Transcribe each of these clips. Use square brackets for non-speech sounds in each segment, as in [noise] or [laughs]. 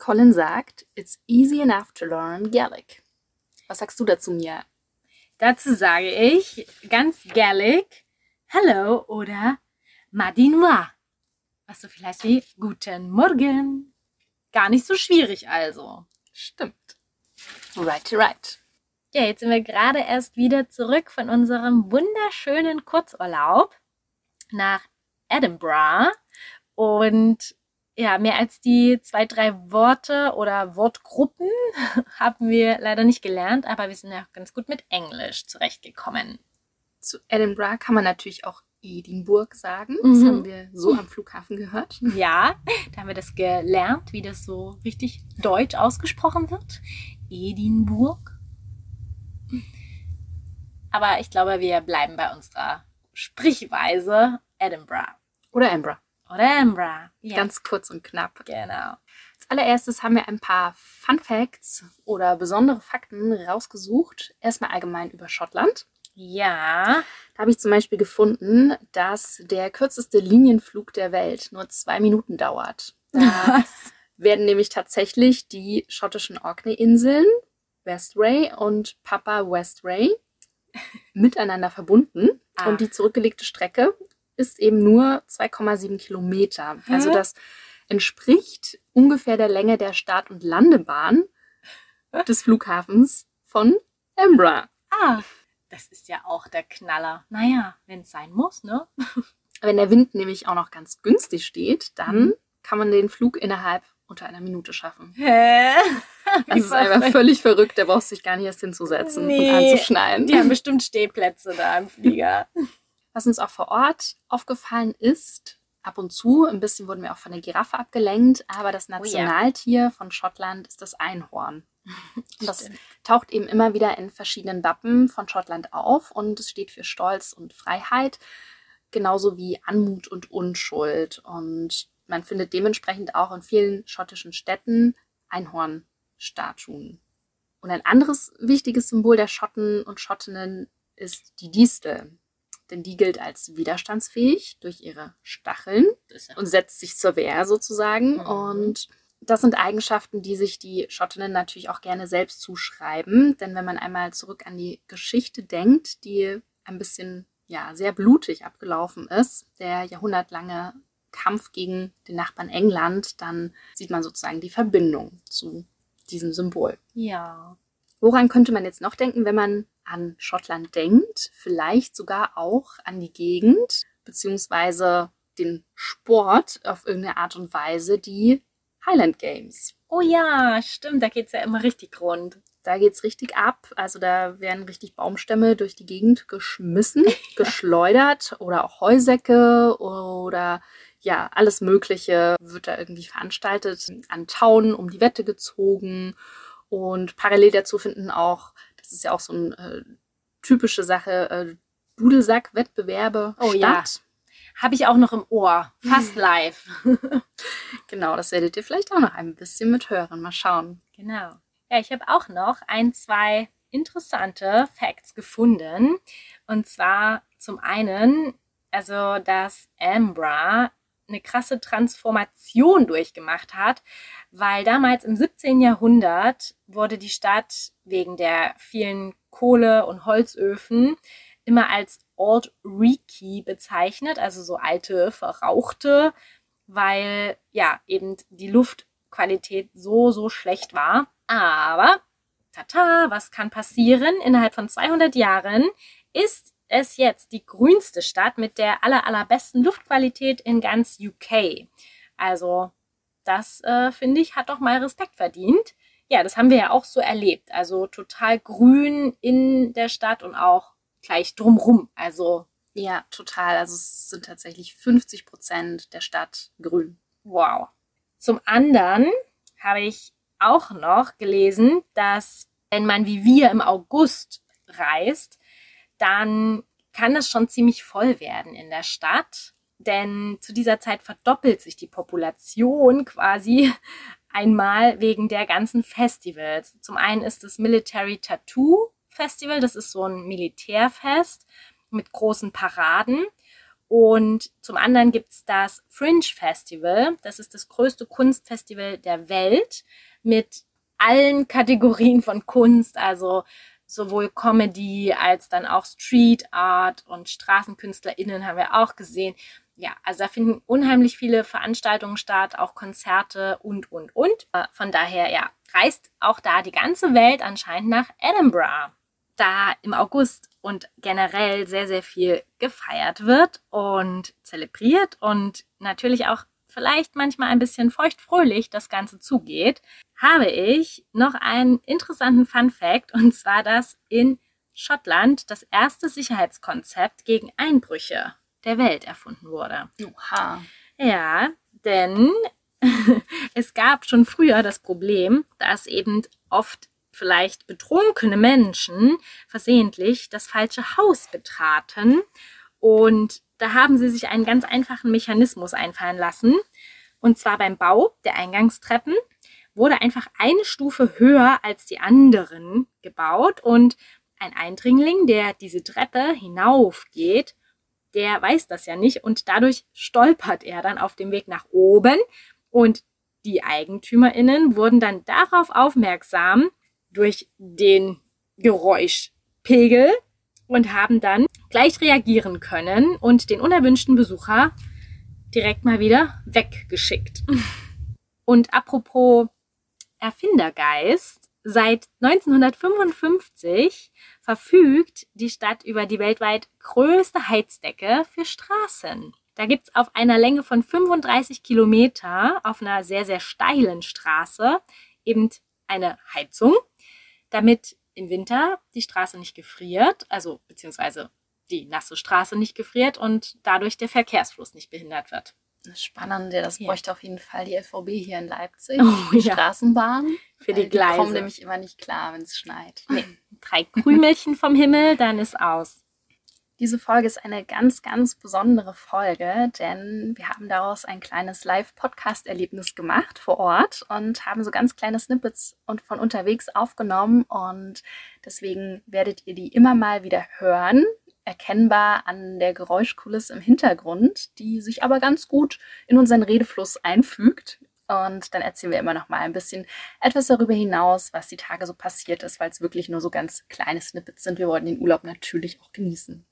Colin sagt, it's easy enough to learn Gaelic. Was sagst du dazu, Mia? Dazu sage ich ganz Gaelic Hello oder Madinois. Was so viel heißt wie Guten Morgen. Gar nicht so schwierig also. Stimmt. Right, right. Ja, jetzt sind wir gerade erst wieder zurück von unserem wunderschönen Kurzurlaub nach Edinburgh. Und ja, mehr als die zwei, drei Worte oder Wortgruppen [laughs] haben wir leider nicht gelernt, aber wir sind ja auch ganz gut mit Englisch zurechtgekommen. Zu Edinburgh kann man natürlich auch Edinburgh sagen. Das Mhm. haben wir so am Flughafen gehört. [laughs] Ja, da haben wir das gelernt, wie das so richtig deutsch ausgesprochen wird. Edinburgh. Aber ich glaube, wir bleiben bei unserer Sprichweise Edinburgh. Oder Edinburgh. Oder Edinburgh. Ja, Ganz kurz und knapp. genau. Als allererstes haben wir ein paar Fun Facts oder besondere Fakten rausgesucht. Erstmal allgemein über Schottland. Ja. Da habe ich zum Beispiel gefunden, dass der kürzeste Linienflug der Welt nur zwei Minuten dauert. Da werden nämlich tatsächlich die schottischen Orkney-Inseln, Westray und Papa Westray, [laughs] miteinander verbunden. Ah. Und die zurückgelegte Strecke ist eben nur 2,7 Kilometer. Also Hä? das entspricht ungefähr der Länge der Start- und Landebahn des Flughafens von Edinburgh. Ah, das ist ja auch der Knaller. Naja, wenn es sein muss, ne? [laughs] Wenn der Wind nämlich auch noch ganz günstig steht, dann Mhm. kann man den Flug innerhalb unter einer Minute schaffen. Hä? [laughs] Das ist einfach völlig verrückt, da brauchst du dich gar nicht erst hinzusetzen Nee. und anzuschnallen. Die haben bestimmt Stehplätze da im Flieger. [laughs] Was uns auch vor Ort aufgefallen ist, ab und zu, ein bisschen wurden wir auch von der Giraffe abgelenkt, aber das Oh. Nationaltier von Schottland ist das Einhorn. [laughs] Und das Stimmt. taucht eben immer wieder in verschiedenen Wappen von Schottland auf und es steht für Stolz und Freiheit, genauso wie Anmut und Unschuld. Und man findet dementsprechend auch in vielen schottischen Städten Einhornstatuen. Und ein anderes wichtiges Symbol der Schotten und Schottinnen ist die Distel. Denn die gilt als widerstandsfähig durch ihre Stacheln und setzt sich zur Wehr sozusagen. Mhm. Und das sind Eigenschaften, die sich die Schottinnen natürlich auch gerne selbst zuschreiben. Denn wenn man einmal zurück an die Geschichte denkt, die ein bisschen, ja, sehr blutig abgelaufen ist, der jahrhundertlange Kampf gegen den Nachbarn England, dann sieht man sozusagen die Verbindung zu diesem Symbol. Ja. Woran könnte man jetzt noch denken, wenn man an Schottland denkt? Vielleicht sogar auch an die Gegend, beziehungsweise den Sport auf irgendeine Art und Weise, die Highland Games. Oh ja, stimmt, da geht's ja immer richtig rund. Da geht's richtig ab. Also da werden richtig Baumstämme durch die Gegend geschmissen, [laughs] geschleudert oder auch Heusäcke oder ja, alles Mögliche wird da irgendwie veranstaltet. An Tauen um die Wette gezogen. Und parallel dazu finden auch, das ist ja auch so eine äh, typische Sache, äh, Dudelsack-Wettbewerbe Oh statt. ja. Habe ich auch noch im Ohr. Fast [laughs] live. Genau, das werdet ihr vielleicht auch noch ein bisschen mithören. Mal schauen. Genau. Ja, ich habe auch noch ein, zwei interessante Facts gefunden. Und zwar zum einen, also, dass Ambra eine krasse Transformation durchgemacht hat, weil damals im 17. Jahrhundert wurde die Stadt wegen der vielen Kohle- und Holzöfen immer als Old Reeky bezeichnet, also so alte, verrauchte, weil ja eben die Luftqualität so, so schlecht war. Aber, tata, was kann passieren? Innerhalb von 200 Jahren ist es jetzt die grünste Stadt mit der aller, allerbesten Luftqualität in ganz UK. Also, das äh, finde ich, hat doch mal Respekt verdient. Ja, das haben wir ja auch so erlebt. Also total grün in der Stadt und auch gleich drumrum. Also, Ja, total. Also es sind tatsächlich 50 Prozent der Stadt grün. wow. Zum anderen habe ich auch noch gelesen, dass wenn man wie wir im August reist, dann kann es schon ziemlich voll werden in der Stadt. Denn zu dieser Zeit verdoppelt sich die Population quasi [laughs] einmal wegen der ganzen Festivals. Zum einen ist das Military Tattoo Festival, das ist so ein Militärfest mit großen Paraden. Und zum anderen gibt's das Fringe Festival. Das ist das größte Kunstfestival der Welt mit allen Kategorien von Kunst, also sowohl Comedy als dann auch Street Art und StraßenkünstlerInnen haben wir auch gesehen. Ja, also da finden unheimlich viele Veranstaltungen statt, auch Konzerte und, und, und. Äh, von daher, ja, reist auch da die ganze Welt anscheinend nach Edinburgh. Da im August und generell sehr, sehr viel gefeiert wird und zelebriert und natürlich auch vielleicht manchmal ein bisschen feuchtfröhlich das Ganze zugeht, habe ich noch einen interessanten Fun Fact und zwar, dass in Schottland das erste Sicherheitskonzept gegen Einbrüche der Welt erfunden wurde. Oha. Ja, denn [laughs] es gab schon früher das Problem, dass eben oft vielleicht betrunkene Menschen versehentlich das falsche Haus betraten. Und da haben sie sich einen ganz einfachen Mechanismus einfallen lassen. Und zwar beim Bau der Eingangstreppen wurde einfach eine Stufe höher als die anderen gebaut. Und ein Eindringling, der diese Treppe hinaufgeht, der weiß das ja nicht. Und dadurch stolpert er dann auf dem Weg nach oben. Und die Eigentümerinnen wurden dann darauf aufmerksam durch den Geräuschpegel und haben dann gleich reagieren können und den unerwünschten Besucher direkt mal wieder weggeschickt. [laughs] Und apropos Erfindergeist, seit 1955 verfügt die Stadt über die weltweit größte Heizdecke für Straßen. Da gibt's auf einer Länge von 35 Kilometer auf einer sehr, sehr steilen Straße eben eine Heizung, damit im Winter die Straße nicht gefriert, also beziehungsweise die nasse Straße nicht gefriert und dadurch der Verkehrsfluss nicht behindert wird. Spannend, ja, das Ja. bräuchte auf jeden Fall die LVB hier in Leipzig. Oh, die ja. Straßenbahn. Für die Weil Die kommen Gleise. nämlich immer nicht klar, wenn es schneit. Nee. Drei Krümelchen vom Himmel, dann ist aus. Diese Folge ist eine ganz, ganz besondere Folge, denn wir haben daraus ein kleines Live-Podcast-Erlebnis gemacht vor Ort und haben so ganz kleine Snippets und von unterwegs aufgenommen und deswegen werdet ihr die immer mal wieder hören, erkennbar an der Geräuschkulisse im Hintergrund, die sich aber ganz gut in unseren Redefluss einfügt. Und dann erzählen wir immer noch mal ein bisschen etwas darüber hinaus, was die Tage so passiert ist, weil es wirklich nur so ganz kleine Snippets sind. Wir wollten den Urlaub natürlich auch genießen.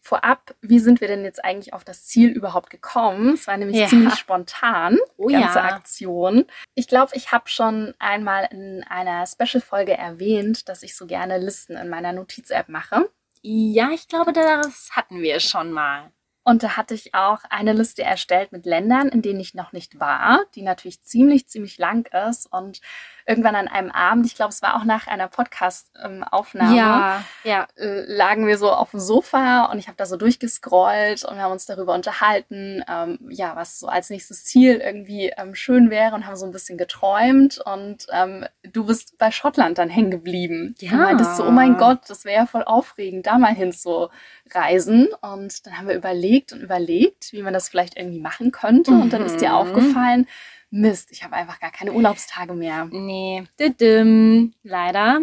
Vorab, wie sind wir denn jetzt eigentlich auf das Ziel überhaupt gekommen? Es war nämlich Ja. ziemlich spontan, Oh ganze ja. Aktion. Ich glaube, ich habe schon einmal in einer Special-Folge erwähnt, dass ich so gerne Listen in meiner Notiz-App mache. Ja, ich glaube, das hatten wir schon mal. Und da hatte ich auch eine Liste erstellt mit Ländern, in denen ich noch nicht war, die natürlich ziemlich, ziemlich lang ist. Und irgendwann an einem Abend, ich glaube, es war auch nach einer Podcast-Aufnahme, ja. äh, lagen wir so auf dem Sofa und ich habe da so durchgescrollt und wir haben uns darüber unterhalten, ähm, ja, was so als nächstes Ziel irgendwie ähm, schön wäre und haben so ein bisschen geträumt und ähm, du bist bei Schottland dann hängen geblieben. Ja. Du meintest so, oh mein Gott, das wäre ja voll aufregend, da mal hin zu reisen und dann haben wir überlegt und überlegt, wie man das vielleicht irgendwie machen könnte und dann ist dir Mhm. aufgefallen, Mist, ich habe einfach gar keine Urlaubstage mehr. Nee, düdüm, leider.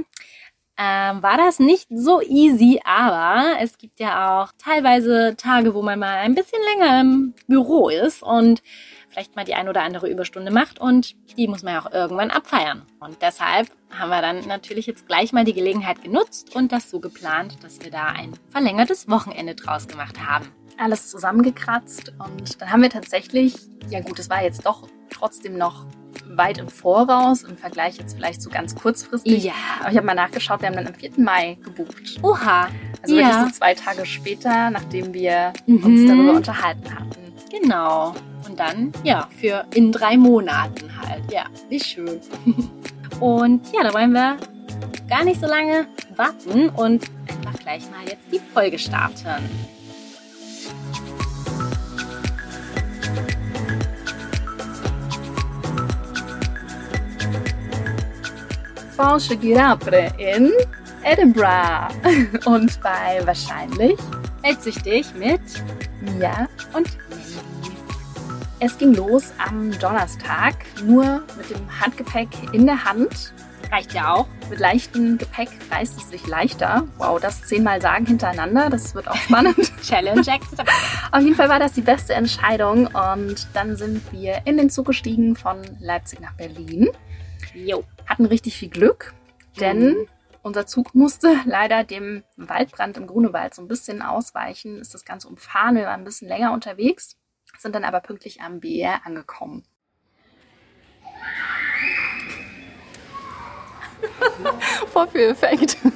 Ähm, war das nicht so easy, aber es gibt ja auch teilweise Tage, wo man mal ein bisschen länger im Büro ist und vielleicht mal die ein oder andere Überstunde macht und die muss man ja auch irgendwann abfeiern. Und deshalb haben wir dann natürlich jetzt gleich mal die Gelegenheit genutzt und das so geplant, dass wir da ein verlängertes Wochenende draus gemacht haben. Alles zusammengekratzt und dann haben wir tatsächlich, ja gut, es war jetzt doch trotzdem noch weit im Voraus, im Vergleich jetzt vielleicht so ganz kurzfristig. Aber ich habe mal nachgeschaut, wir haben dann am 4. Mai gebucht. Oha. Also Ja. wirklich so zwei Tage später, nachdem wir Mhm. uns darüber unterhalten hatten. Genau. Und dann, ja, für in drei Monaten halt. Ja, wie schön. [laughs] Und ja, da wollen wir gar nicht so lange warten und einfach gleich mal jetzt die Folge starten. Falsche Girapre in Edinburgh. Und bei wahrscheinlich Weltsüchtig mit Mia und Mandy. Es ging los am Donnerstag, nur mit dem Handgepäck in der Hand. Reicht ja auch. Mit leichtem Gepäck reist es sich leichter. Wow, das zehnmal sagen hintereinander, das wird auch spannend. [laughs] Challenge accepted. Auf jeden Fall war das die beste Entscheidung und dann sind wir in den Zug gestiegen von Leipzig nach Berlin. Jo. Hatten richtig viel Glück, denn unser Zug musste [laughs] leider dem Waldbrand im Grunewald so ein bisschen ausweichen, ist das Ganze umfahren. Wir waren ein bisschen länger unterwegs, sind dann aber pünktlich am BR angekommen. [laughs] Vorführeffekt. [laughs]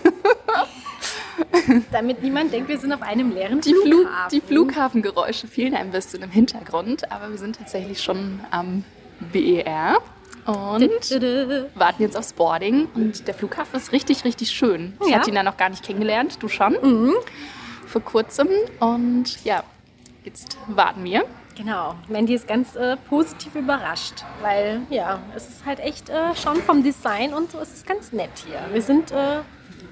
Damit niemand denkt, wir sind auf einem leeren Die, Flug, Flughafen. die Flughafengeräusche fehlen ein bisschen im Hintergrund, aber wir sind tatsächlich schon am BER und warten jetzt aufs Boarding. Und der Flughafen ist richtig, richtig schön. Ich Ja. hatte ihn da noch gar nicht kennengelernt, du schon, Mhm. vor kurzem. Und ja, jetzt warten wir. Genau, Mandy ist ganz äh, positiv überrascht, weil ja, es ist halt echt äh, schon vom Design und so, es ist ganz nett hier. Wir sind äh,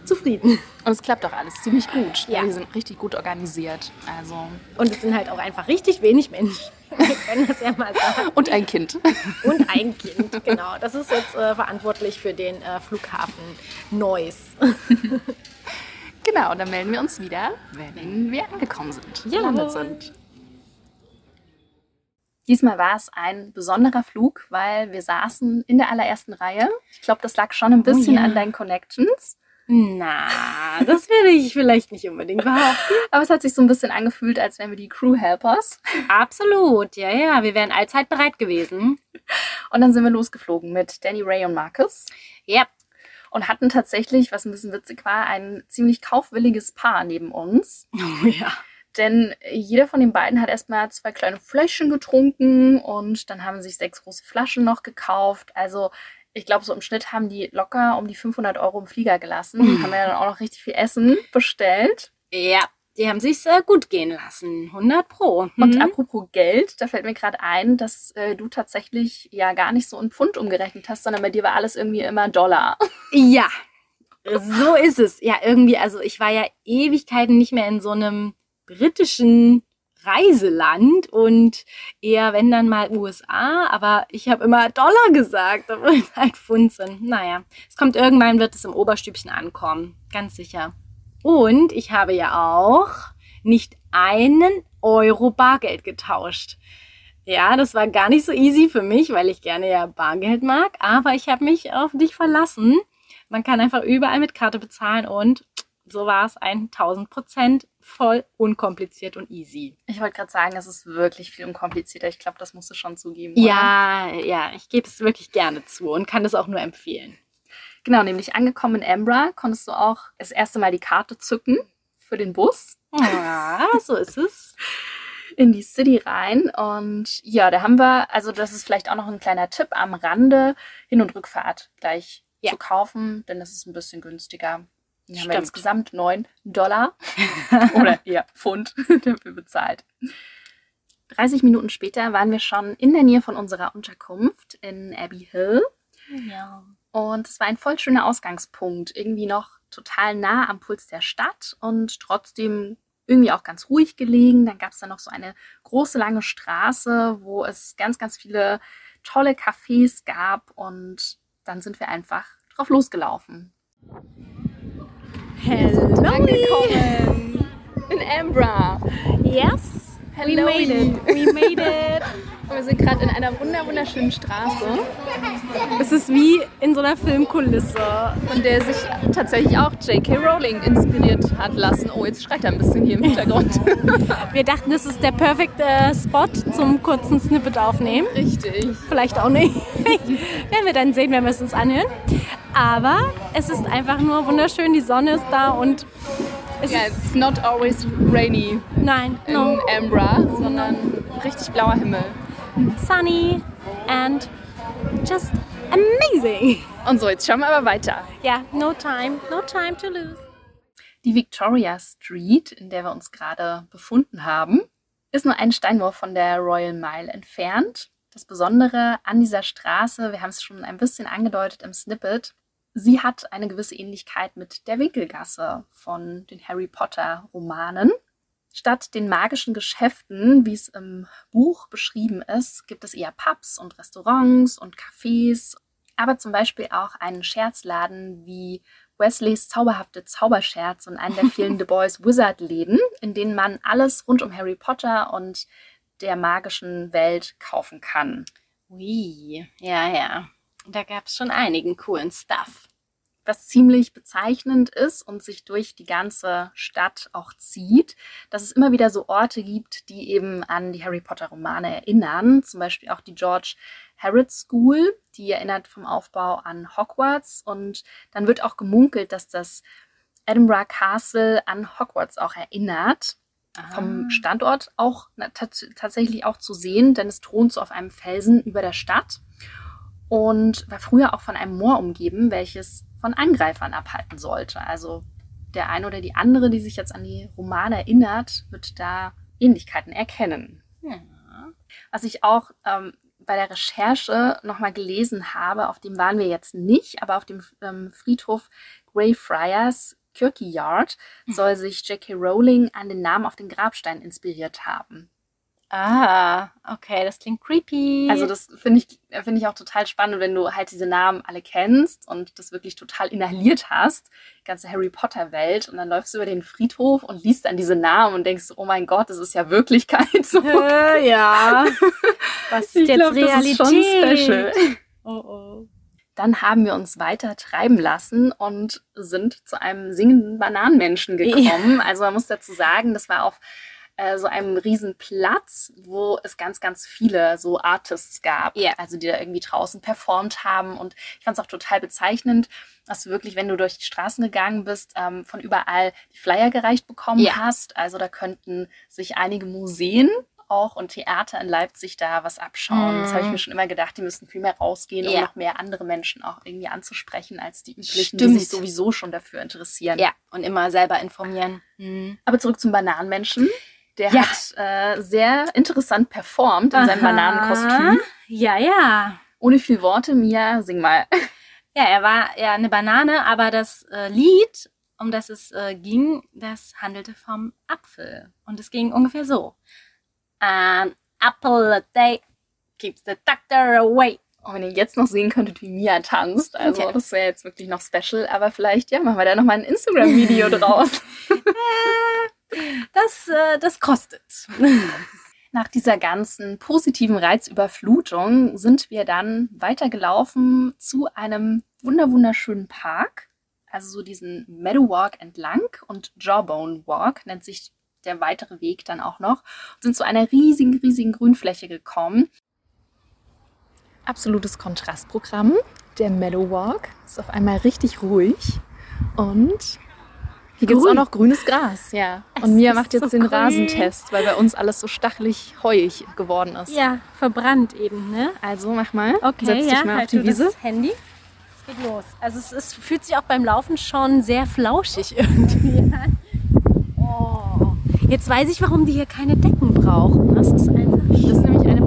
zufrieden. Und es klappt auch alles ziemlich gut. Ja. Wir sind richtig gut organisiert. Also Und es sind halt auch einfach richtig wenig Menschen. [laughs] Wir können das ja mal sagen. und ein Kind. Und ein Kind, genau. Das ist jetzt äh, verantwortlich für den äh, Flughafen Neuss. [laughs] genau, und dann melden wir uns wieder, wenn wir angekommen sind, Ja. gelandet sind. Diesmal war es ein besonderer Flug, weil wir saßen in der allerersten Reihe. Ich glaube, das lag schon ein bisschen Oh ja. an deinen Connections. Na, das würde ich vielleicht nicht unbedingt behaupten. Aber es hat sich so ein bisschen angefühlt, als wären wir die Crew Helpers. Absolut, ja, ja. Wir wären allzeit bereit gewesen. Und dann sind wir losgeflogen mit Danny Ray und Marcus Ja, und hatten tatsächlich, was ein bisschen witzig war, ein ziemlich kaufwilliges Paar neben uns. oh, ja. Denn jeder von den beiden hat erstmal zwei kleine Fläschchen getrunken und dann haben sich sechs große Flaschen noch gekauft. Also ich glaube, so im Schnitt haben die locker um die 500 Euro im Flieger gelassen. Haben ja dann auch noch richtig viel Essen bestellt. Ja, die haben sich's äh, gut gehen lassen. 100 pro. Und Mhm. apropos Geld, da fällt mir gerade ein, dass äh, du tatsächlich ja gar nicht so in Pfund umgerechnet hast, sondern bei dir war alles irgendwie immer Dollar. Ja, so ist es. Ja, irgendwie, also ich war ja Ewigkeiten nicht mehr in so einem britischen Reiseland und eher, wenn dann mal USA, aber ich habe immer Dollar gesagt, obwohl es halt Pfund sind. Naja, es kommt irgendwann, wird es im Oberstübchen ankommen, ganz sicher. Und ich habe ja auch nicht einen Euro Bargeld getauscht. Ja, das war gar nicht so easy für mich, weil ich gerne ja Bargeld mag, aber ich habe mich auf dich verlassen. Man kann einfach überall mit Karte bezahlen und so war es 1000 Prozent voll unkompliziert und easy. Ich wollte gerade sagen, es ist wirklich viel unkomplizierter. Ich glaube, das musst du schon zugeben. oder? Ja, ja, ich gebe es wirklich gerne zu und kann das auch nur empfehlen. Genau, nämlich angekommen in Ambra konntest du auch das erste Mal die Karte zücken für den Bus Ja, so ist es. in die City rein. Und ja, da haben wir, also das ist vielleicht auch noch ein kleiner Tipp am Rande, Hin- und Rückfahrt gleich Ja. zu kaufen, denn das ist ein bisschen günstiger. Wir Stimmt. insgesamt 9 Dollar [laughs] oder ja, Pfund [laughs] dafür bezahlt. 30 Minuten später waren wir schon in der Nähe von unserer Unterkunft in Abbey Hill. Ja. Und es war ein voll schöner Ausgangspunkt. Irgendwie noch total nah am Puls der Stadt und trotzdem irgendwie auch ganz ruhig gelegen. Dann gab es da noch so eine große, lange Straße, wo es ganz, ganz viele tolle Cafés gab. Und dann sind wir einfach drauf losgelaufen. Hello. Angekommen in Ambra. Yes. We Hello. made it. We made it. [laughs] Wir sind gerade in einer wunder wunderschönen Straße, Es ist wie in so einer Filmkulisse. von der sich tatsächlich auch J.K. Rowling inspiriert hat lassen. Oh, jetzt schreit er ein bisschen hier im Hintergrund. [laughs] Wir dachten, das ist der perfekte Spot zum kurzen Snippet aufnehmen. Richtig. Vielleicht auch nicht. [laughs] Werden wir dann sehen, wenn wir es uns anhören. Aber es ist einfach nur wunderschön. Die Sonne ist da und es ist. it's not always rainy Nein, in no. Ambra, sondern richtig blauer Himmel. Sunny and just amazing. Und so, jetzt schauen wir aber weiter. Ja, no time, no time to lose. Die Victoria Street, in der wir uns gerade befunden haben, ist nur einen Steinwurf von der Royal Mile entfernt. Das Besondere an dieser Straße, wir haben es schon ein bisschen angedeutet im Snippet, sie hat eine gewisse Ähnlichkeit mit der Winkelgasse von den Harry Potter Romanen. Statt den magischen Geschäften, wie es im Buch beschrieben ist, gibt es eher Pubs und Restaurants und Cafés. aber zum Beispiel auch einen Scherzladen wie Wesleys zauberhafte Zauberscherz und einen der vielen [laughs] The Boys Wizard Läden, in denen man alles rund um Harry Potter und der magischen Welt kaufen kann. Ui, ja, ja. Da gab es schon einigen coolen Stuff. Was ziemlich bezeichnend ist und sich durch die ganze Stadt auch zieht, dass es immer wieder so Orte gibt, die eben an die Harry Potter Romane erinnern. Zum Beispiel auch die George Harrod School, die erinnert vom Aufbau an Hogwarts. Und dann wird auch gemunkelt, dass das Edinburgh Castle an Hogwarts auch erinnert. Vom Ah. Standort auch na, tats tatsächlich auch zu sehen, denn es thront so auf einem Felsen über der Stadt und war früher auch von einem Moor umgeben, welches von Angreifern abhalten sollte. Also der eine oder die andere, die sich jetzt an die Romane erinnert, wird da Ähnlichkeiten erkennen. Ja. Was ich auch ähm, bei der Recherche nochmal gelesen habe, auf dem waren wir jetzt nicht, aber auf dem ähm, Friedhof Greyfriars Kirkyard soll sich J.K. Rowling an den Namen auf den Grabstein inspiriert haben. Ah, okay, das klingt creepy. Also das finde ich, finde ich auch total spannend, wenn du halt diese Namen alle kennst und das wirklich total inhaliert hast, die ganze Harry Potter Welt und dann läufst du über den Friedhof und liest dann diese Namen und denkst, oh mein Gott, das ist ja Wirklichkeit so. Äh, ja. [laughs] Was ist Ich jetzt glaub, das Realität? ist schon special. Oh, oh. Dann haben wir uns weiter treiben lassen und sind zu einem singenden Bananenmenschen gekommen. Also man muss dazu sagen, das war auf äh, so einem riesen Platz, wo es ganz, ganz viele so Artists gab, Ja. also die da irgendwie draußen performt haben. Und ich fand es auch total bezeichnend, dass du wirklich, wenn du durch die Straßen gegangen bist, ähm, von überall die Flyer gereicht bekommen Ja. hast. Also da könnten sich einige Museen auch und Theater in Leipzig da was abschauen. Das habe ich Mhm. mir schon immer gedacht, die müssten viel mehr rausgehen, um Ja. noch mehr andere Menschen auch irgendwie anzusprechen als die üblichen, Stimmt. die sich sowieso schon dafür interessieren. Ja, und immer selber informieren. Hm. Aber zurück zum Bananenmenschen. Der Ja. hat äh, sehr interessant performt in seinem Aha. Bananenkostüm. Ja, ja. Ohne viel Worte, Mia, sing mal. [laughs] Ja, er war ja eine Banane, aber das äh, Lied, um das es äh, ging, das handelte vom Apfel. Und es ging ungefähr so. An apple a day keeps the doctor away. Und wenn ihr jetzt noch sehen könntet, wie Mia tanzt, [laughs] also Okay. das wäre jetzt wirklich noch special. Aber vielleicht, ja, machen wir da nochmal ein Instagram-Video [laughs] draus. Das, äh, das kostet. [laughs] Nach dieser ganzen positiven Reizüberflutung sind wir dann weitergelaufen zu einem wunder wunderschönen Park. Also so diesen Meadow Walk entlang und Jawbone Walk nennt sich der weitere Weg dann auch noch. Und sind zu einer riesigen, riesigen Grünfläche gekommen. Absolutes Kontrastprogramm. Der Meadow Walk ist auf einmal richtig ruhig und hier gibt es auch noch grünes Gras, ja. Es Und Mia macht jetzt so den grün. Rasentest, weil bei uns alles so stachelig heuig geworden ist. Ja, verbrannt eben, ne? Also mach mal. Okay, Setz dich ja, mal auf halt die du Wiese. das Handy. Es geht los. Also es ist, fühlt sich auch beim Laufen schon sehr flauschig [laughs] irgendwie an. Oh. Jetzt weiß ich, warum die hier keine Decken brauchen. Das ist einfach Das ist nämlich eine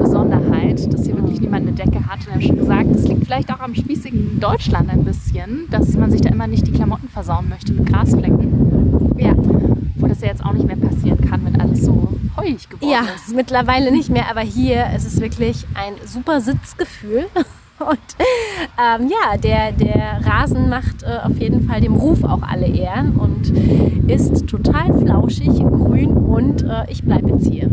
Besonderheit, dass hier wirklich niemand eine Decke hat. Und wir haben schon gesagt, das liegt vielleicht auch am spießigen Deutschland ein bisschen, dass man sich da immer nicht die Klamotten versauen möchte mit Grasflecken. Ja. Wo das ja jetzt auch nicht mehr passieren kann, wenn alles so heuig geworden Ja, ist. mittlerweile nicht mehr, aber hier ist es wirklich ein super Sitzgefühl. [laughs] Und ähm, ja, der, der Rasen macht äh, auf jeden Fall dem Ruf auch alle Ehren und ist total flauschig, grün und äh, ich bleibe jetzt hier.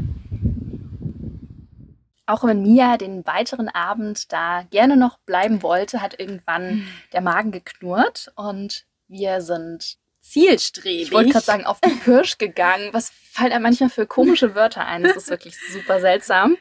Auch wenn Mia den weiteren Abend da gerne noch bleiben wollte, hat irgendwann der Magen geknurrt und wir sind Zielstrebig. Ich wollte gerade sagen, auf den Pirsch [laughs] gegangen. Was fällt einem manchmal für komische Wörter ein? Das ist wirklich super seltsam.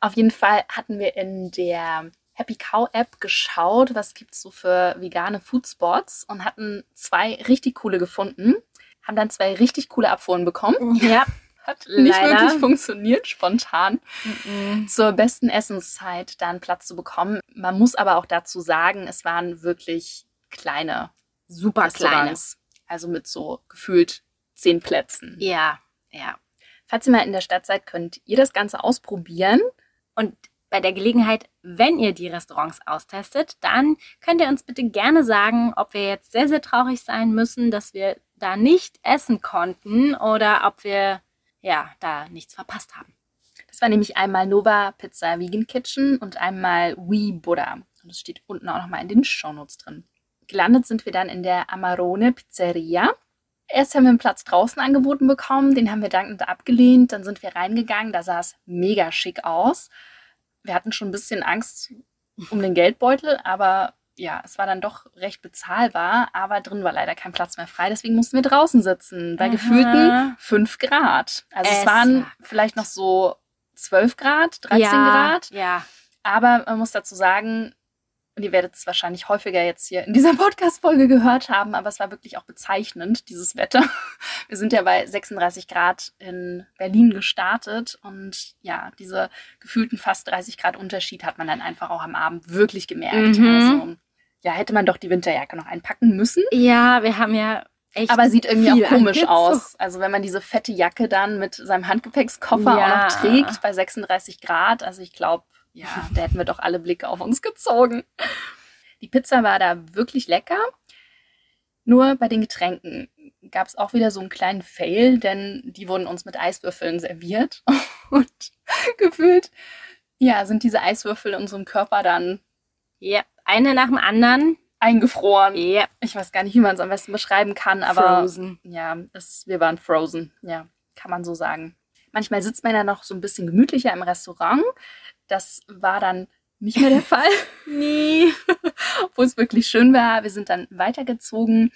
Auf jeden Fall hatten wir in der Happy Cow App geschaut, was gibt's so für vegane Foodspots und hatten zwei richtig coole gefunden. Haben dann zwei richtig coole Abfuhren bekommen. Ja, [laughs] Hat nicht Leider. wirklich funktioniert, spontan Mhm. zur besten Essenszeit da einen Platz zu bekommen. Man muss aber auch dazu sagen, es waren wirklich kleine super kleine. Restaurants. Also mit so gefühlt zehn Plätzen. Ja, ja. Falls ihr mal in der Stadt seid, könnt ihr das Ganze ausprobieren. Und bei der Gelegenheit, wenn ihr die Restaurants austestet, dann könnt ihr uns bitte gerne sagen, ob wir jetzt sehr, sehr traurig sein müssen, dass wir da nicht essen konnten oder ob wir ja da nichts verpasst haben. Das war nämlich einmal Nova Pizza Vegan Kitchen und einmal We Buddha. Und es steht unten auch nochmal in den Shownotes drin. Gelandet sind wir dann in der Amarone Pizzeria. Erst haben wir einen Platz draußen angeboten bekommen, den haben wir dankend abgelehnt. Dann sind wir reingegangen, da sah es mega schick aus. Wir hatten schon ein bisschen Angst um den Geldbeutel, aber ja, es war dann doch recht bezahlbar, aber drin war leider kein Platz mehr frei. Deswegen mussten wir draußen sitzen, bei Aha. gefühlten 5 Grad. Also es, Es waren war vielleicht noch so 12 Grad, 13 ja, Grad. Ja. Aber man muss dazu sagen, und ihr werdet es wahrscheinlich häufiger jetzt hier in dieser [laughs] Podcast-Folge gehört haben, aber es war wirklich auch bezeichnend, dieses Wetter. [laughs] Wir sind ja bei 36 Grad in Berlin gestartet und ja, diese gefühlten fast 30 Grad Unterschied hat man dann einfach auch am Abend wirklich gemerkt. Mhm. Also, ja, hätte man doch die Winterjacke noch einpacken müssen. Ja, wir haben ja echt. Aber sieht irgendwie auch komisch angezogen. aus. Also wenn man diese fette Jacke dann mit seinem Handgepäckskoffer Ja. auch noch trägt bei 36 Grad. Also ich glaube, ja, da hätten wir doch alle Blicke auf uns gezogen. Die Pizza war da wirklich lecker. Nur bei den Getränken gab es auch wieder so einen kleinen Fail, denn die wurden uns mit Eiswürfeln serviert. [laughs] Und gefühlt, ja, sind diese Eiswürfel in unserem Körper dann Ja, eine nach dem anderen. eingefroren. Ja, Ich weiß gar nicht, wie man es am besten beschreiben kann, aber frozen. ja, es, wir waren frozen. Ja, kann man so sagen. Manchmal sitzt man ja noch so ein bisschen gemütlicher im Restaurant. Das war dann nicht mehr der [laughs] Fall, Nee. [laughs] obwohl es wirklich schön war. Wir sind dann weitergezogen,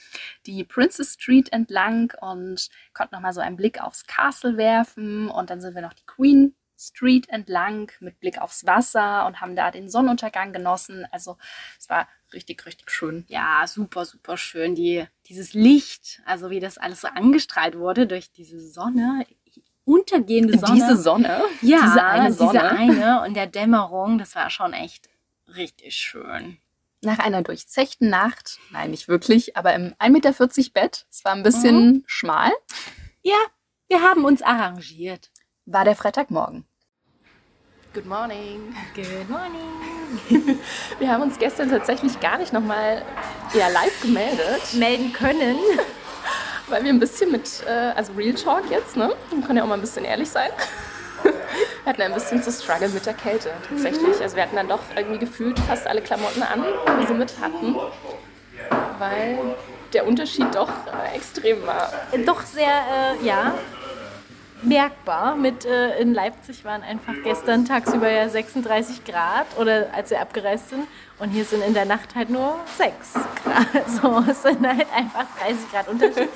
die Princess Street entlang und konnten noch mal so einen Blick aufs Castle werfen. Und dann sind wir noch die Queen Street entlang mit Blick aufs Wasser und haben da den Sonnenuntergang genossen. Also es war richtig, richtig schön. Ja, super, super schön. Die, dieses Licht, also wie das alles so angestrahlt wurde durch diese Sonne, untergehende Sonne. Diese Sonne, ja, diese eine Sonne. diese eine und der Dämmerung, das war schon echt richtig schön. Nach einer durchzechten Nacht, nein, nicht wirklich, aber im 1,40 Meter Bett, es war ein bisschen schmal, Ja, wir haben uns arrangiert. War der Freitagmorgen. Good morning. Good morning. [laughs] Wir haben uns gestern tatsächlich gar nicht nochmal ja, live gemeldet, Melden können. [laughs] weil wir ein bisschen mit, äh, also Real Talk jetzt, ne? Man kann ja auch mal ein bisschen ehrlich sein. [laughs] Wir hatten ein bisschen zu struggle mit der Kälte, tatsächlich. Also wir hatten dann doch irgendwie gefühlt fast alle Klamotten an, die wir so mit hatten, weil der Unterschied doch äh, extrem war. Doch sehr, äh, ja, merkbar. Mit äh, in Leipzig waren einfach gestern tagsüber ja 36 Grad oder als wir abgereist sind. Und hier sind in der Nacht halt nur 6 Grad. [laughs] So, es sind halt einfach 30 Grad Unterschied.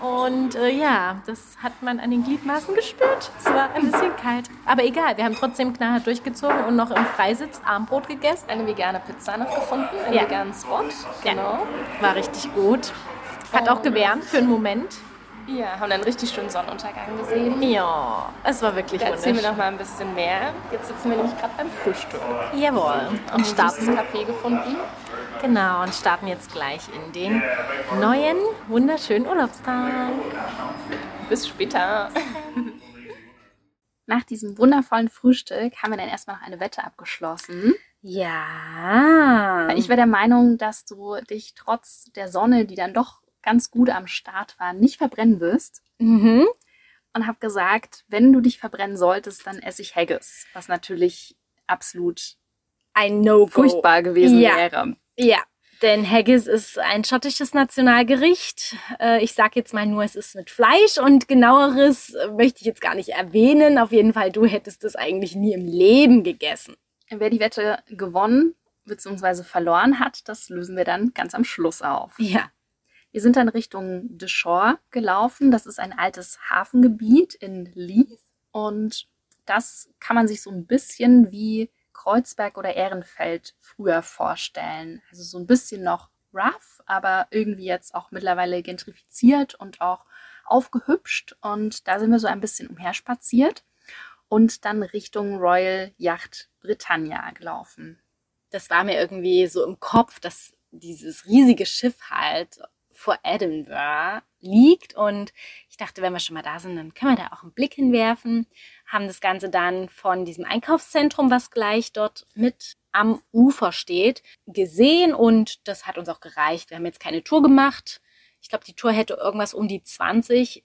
Und äh, ja, das hat man an den Gliedmaßen gespürt. Es war ein bisschen kalt. Aber egal, wir haben trotzdem knallhart durchgezogen und noch im Freisitz Armbrot gegessen. eine vegane Pizza noch gefunden, einen Ja. veganen Spot. Genau. War richtig gut. Hat auch gewärmt für einen Moment. Ja, haben dann richtig schönen Sonnenuntergang gesehen. Ja, es war wirklich Da erzählen wir wunderschön. noch mal ein bisschen mehr. Jetzt sitzen wir nämlich gerade beim Frühstück. Jawohl. Und Ein starten, Café gefunden. genau, und starten jetzt gleich in den neuen, wunderschönen Urlaubstag. Bis später. [laughs] Nach diesem wundervollen Frühstück haben wir dann erstmal noch eine Wette abgeschlossen. Ja. Ich wäre der Meinung, dass du dich trotz der Sonne, die dann doch ganz gut am Start war, nicht verbrennen wirst. mhm. Und habe gesagt, wenn du dich verbrennen solltest, dann esse ich Haggis. Was natürlich absolut Ein No-Go. furchtbar gewesen Ja. wäre. Ja, denn Haggis ist ein schottisches Nationalgericht. Äh, Ich sag jetzt mal nur, es ist mit Fleisch und genaueres äh, möchte ich jetzt gar nicht erwähnen. Auf jeden Fall, du hättest es eigentlich nie im Leben gegessen. Wer die Wette gewonnen bzw. verloren hat, das lösen wir dann ganz am Schluss auf. Ja. Wir sind dann Richtung De Shore gelaufen. Das ist ein altes Hafengebiet in Leith. Und das kann man sich so ein bisschen wie Kreuzberg oder Ehrenfeld früher vorstellen. Also so ein bisschen noch rough, aber irgendwie jetzt auch mittlerweile gentrifiziert und auch aufgehübscht. Und da sind wir so ein bisschen umherspaziert und dann Richtung Royal Yacht Britannia gelaufen. das war mir irgendwie so im Kopf, dass dieses riesige Schiff halt vor Edinburgh liegt und ich dachte, wenn wir schon mal da sind, dann können wir da auch einen Blick hinwerfen, haben das Ganze dann von diesem Einkaufszentrum, was gleich dort mit am Ufer steht, gesehen und das hat uns auch gereicht. Wir haben jetzt keine Tour gemacht. Ich glaube, die Tour hätte irgendwas um die 20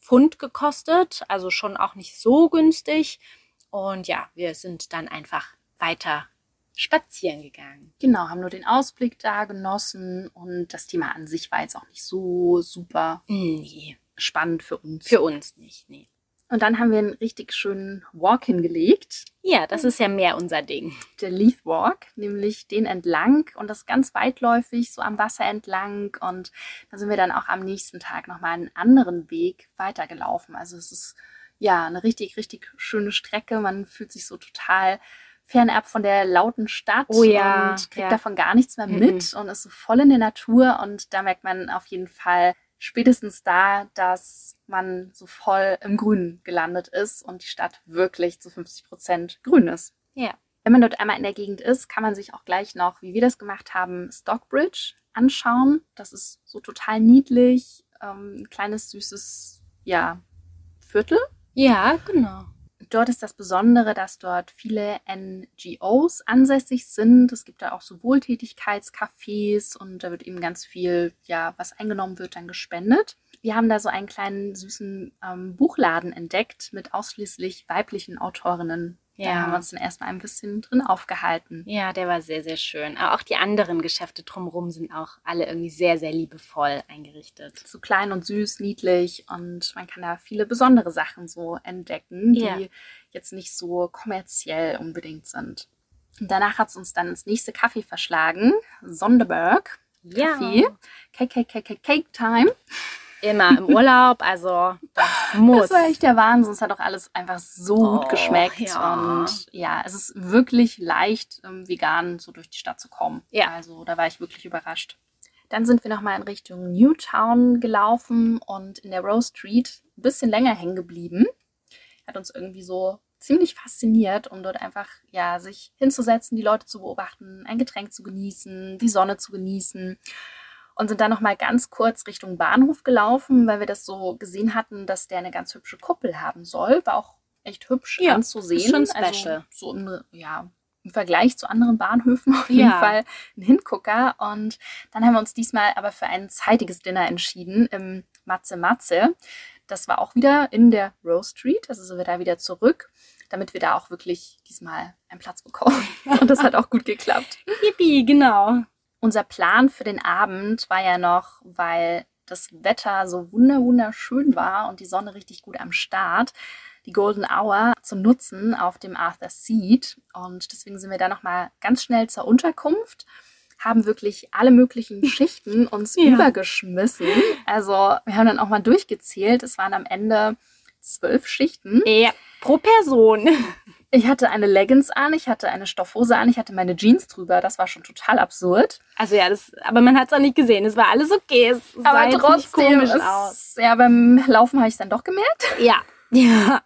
Pfund gekostet, also schon auch nicht so günstig. Und ja, wir sind dann einfach weiter spazieren gegangen. Genau, haben nur den Ausblick da genossen und das Thema an sich war jetzt auch nicht so super Nee, spannend für uns. für uns nicht. Nee. Und dann haben wir einen richtig schönen Walk hingelegt, Ja, das ist ja mehr unser Ding. der Leaf Walk, nämlich den entlang und das ganz weitläufig, so am Wasser entlang. Und da sind wir dann auch am nächsten Tag nochmal einen anderen Weg weitergelaufen. Also es ist ja eine richtig, richtig schöne Strecke. Man fühlt sich so total fernab von der lauten Stadt Oh ja, und kriegt ja. davon gar nichts mehr Mhm. mit und ist so voll in der Natur. Und da merkt man auf jeden Fall spätestens da, dass man so voll im Grünen gelandet ist und die Stadt wirklich zu 50 Prozent grün ist. Ja. Wenn man dort einmal in der Gegend ist, kann man sich auch gleich noch, wie wir das gemacht haben, Stockbridge anschauen. Das ist so total niedlich, ähm, ein kleines süßes, ja, Viertel. Ja, genau. Dort ist das Besondere, dass dort viele NGOs ansässig sind. Es gibt da auch so Wohltätigkeitscafés und da wird eben ganz viel, ja, was eingenommen wird, dann gespendet. Wir haben da so einen kleinen süßen ähm, Buchladen entdeckt mit ausschließlich weiblichen Autorinnen. Da Ja. haben wir uns dann erstmal ein bisschen drin aufgehalten. Ja, der war sehr, sehr schön. Aber auch die anderen Geschäfte drumherum sind auch alle irgendwie sehr, sehr liebevoll eingerichtet. So klein und süß, niedlich und man kann da viele besondere Sachen so entdecken, die Ja. jetzt nicht so kommerziell unbedingt sind. Und danach hat es uns dann ins nächste Café verschlagen, Sonderberg Café. Cake, Cake, Cake, Cake Time. Immer im Urlaub, also das muss. Das war echt der Wahnsinn. Es hat auch alles einfach so gut Oh, geschmeckt. ja. Und ja, es ist wirklich leicht, ähm, vegan so durch die Stadt zu kommen. Ja. Also da war ich wirklich überrascht. Dann sind wir nochmal in Richtung Newtown gelaufen und in der Rose Street ein bisschen länger hängen geblieben. Hat uns irgendwie so ziemlich fasziniert, um dort einfach ja sich hinzusetzen, die Leute zu beobachten, ein Getränk zu genießen, die Sonne zu genießen und sind dann noch mal ganz kurz Richtung Bahnhof gelaufen, weil wir das so gesehen hatten, dass der eine ganz hübsche Kuppel haben soll. War auch echt hübsch Ja, anzusehen. schon special. Also so im, ja, im Vergleich zu anderen Bahnhöfen [laughs] auf jeden Ja. Fall ein Hingucker. Und dann haben wir uns diesmal aber für ein zeitiges Dinner entschieden im Matze Matze. Das war auch wieder in der Rose Street, also sind wir da wieder zurück, damit wir da auch wirklich diesmal einen Platz bekommen. [laughs] Und das hat auch gut geklappt. Yippie, genau. Unser Plan für den Abend war ja noch, weil das Wetter so wunder wunderschön war und die Sonne richtig gut am Start, die Golden Hour zu nutzen auf dem Arthur Seat. Und deswegen sind wir da nochmal ganz schnell zur Unterkunft, haben wirklich alle möglichen [laughs] Schichten uns Ja. übergeschmissen. Also wir haben dann auch mal durchgezählt. Es waren am Ende zwölf Schichten. Ja, pro Person. Ich hatte eine Leggings an, ich hatte eine Stoffhose an, ich hatte meine Jeans drüber. Das war schon total absurd. Also ja, das, aber man hat es auch nicht gesehen. Es war alles okay. Es sah Aber nicht trotzdem, komisch es, aus. ja, beim Laufen habe ich es dann doch gemerkt. Ja. [laughs] Ja.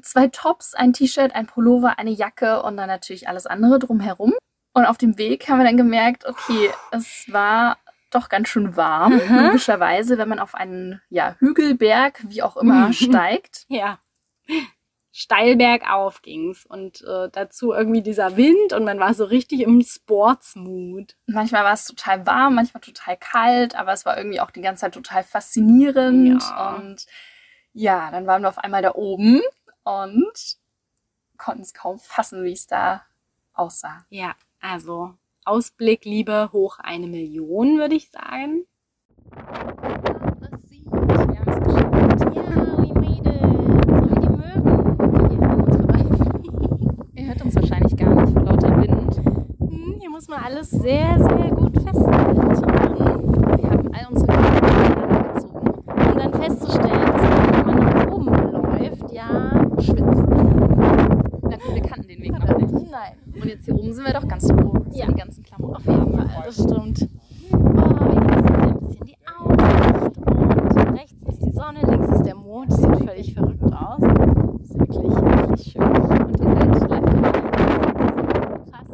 Zwei Tops, ein T-Shirt, ein Pullover, eine Jacke und dann natürlich alles andere drumherum. Und auf dem Weg haben wir dann gemerkt, okay, es war doch ganz schön warm. Mhm. Logischerweise, wenn man auf einen ja, Hügelberg, wie auch immer, [laughs] steigt. Ja. Steil bergauf ging's und äh, dazu irgendwie dieser Wind und man war so richtig im Sportsmood. Manchmal war es total warm, manchmal total kalt, aber es war irgendwie auch die ganze Zeit total faszinierend. Ja. Und ja, dann waren wir auf einmal da oben und konnten es kaum fassen, wie es da aussah. Ja, also Ausblick, Liebe, hoch eine Million, würde ich sagen. Wir haben es geschafft. Ja, we made it. So wie die Möwen, die hier an uns vorbeifliegen. Ihr hört uns wahrscheinlich gar nicht vor lauter Wind. Hier man alles sehr, sehr gut festhalten. Wir haben all unsere Klamotten gezogen. Um dann festzustellen, dass wenn man nach oben läuft, ja, schwitzt. Wir kannten den Weg noch nicht. Nein. Und jetzt hier oben sind wir doch ganz froh, dass Ja. wir die ganzen Klamotten Auf jeden Fall, das stimmt. Oh, wir genießen jetzt ein bisschen die Aussicht. Und rechts ist die Sonne, links ist der Mond. Das sieht völlig verrückt aus. Das ist wirklich, wirklich schön. Und ihr seid live Krass.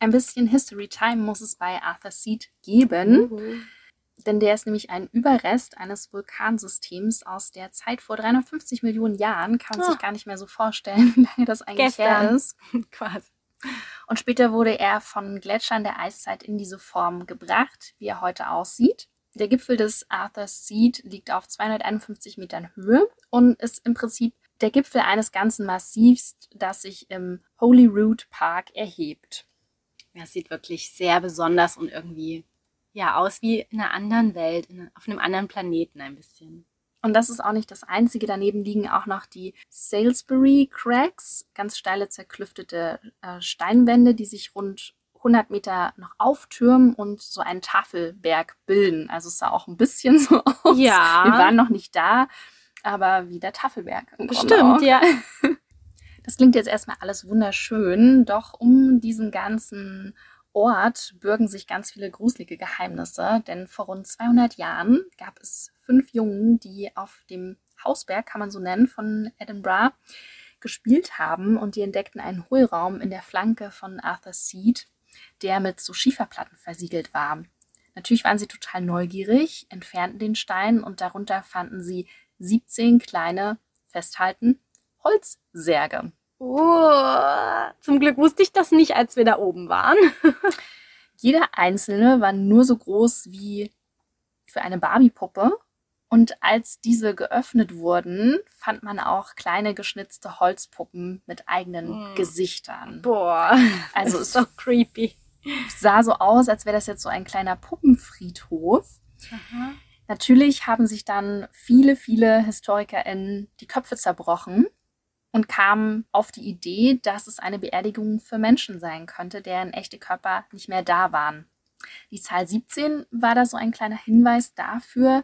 Ein bisschen History Time muss es bei Arthur Seat geben, denn der ist nämlich ein Überrest eines Vulkansystems aus der Zeit vor 350 Millionen Jahren. Kann man Ah. sich gar nicht mehr so vorstellen, [laughs] wie lange das eigentlich her Gestern. ist. [laughs] Quasi. Und später wurde er von Gletschern der Eiszeit in diese Form gebracht, wie er heute aussieht. Der Gipfel des Arthur Seat liegt auf 251 Metern Höhe und ist im Prinzip der Gipfel eines ganzen Massivs, das sich im Holyrood Park erhebt. Ja, es sieht wirklich sehr besonders und irgendwie ja aus wie in einer anderen Welt, in, auf einem anderen Planeten ein bisschen. Und das ist auch nicht das Einzige. Daneben liegen auch noch die Salisbury Cracks, ganz steile, zerklüftete äh, Steinwände, die sich rund 100 Meter noch auftürmen und so einen Tafelberg bilden. Also es sah auch ein bisschen [laughs] so aus. Ja. Wir waren noch nicht da, aber wie der Tafelberg. Stimmt, ja. [laughs] Das klingt jetzt erstmal alles wunderschön, doch um diesen ganzen Ort bürgen sich ganz viele gruselige Geheimnisse, denn vor rund 200 Jahren gab es fünf Jungen, die auf dem Hausberg, kann man so nennen, von Edinburgh gespielt haben und die entdeckten einen Hohlraum in der Flanke von Arthur's Seat, der mit so Schieferplatten versiegelt war. Natürlich waren sie total neugierig, entfernten den Stein und darunter fanden sie 17 kleine, festhalten, Holzsärge. Oh, zum Glück wusste ich das nicht, als wir da oben waren. [laughs] Jeder einzelne war nur so groß wie für eine Barbie-Puppe. Und als diese geöffnet wurden, fand man auch kleine geschnitzte Holzpuppen mit eigenen Mm. Gesichtern. Boah, Also es ist doch creepy. sah so aus, als wäre das jetzt so ein kleiner Puppenfriedhof. Natürlich haben sich dann viele, viele HistorikerInnen die Köpfe zerbrochen und kamen auf die Idee, dass es eine Beerdigung für Menschen sein könnte, deren echte Körper nicht mehr da waren. Die Zahl 17 war da so ein kleiner Hinweis dafür,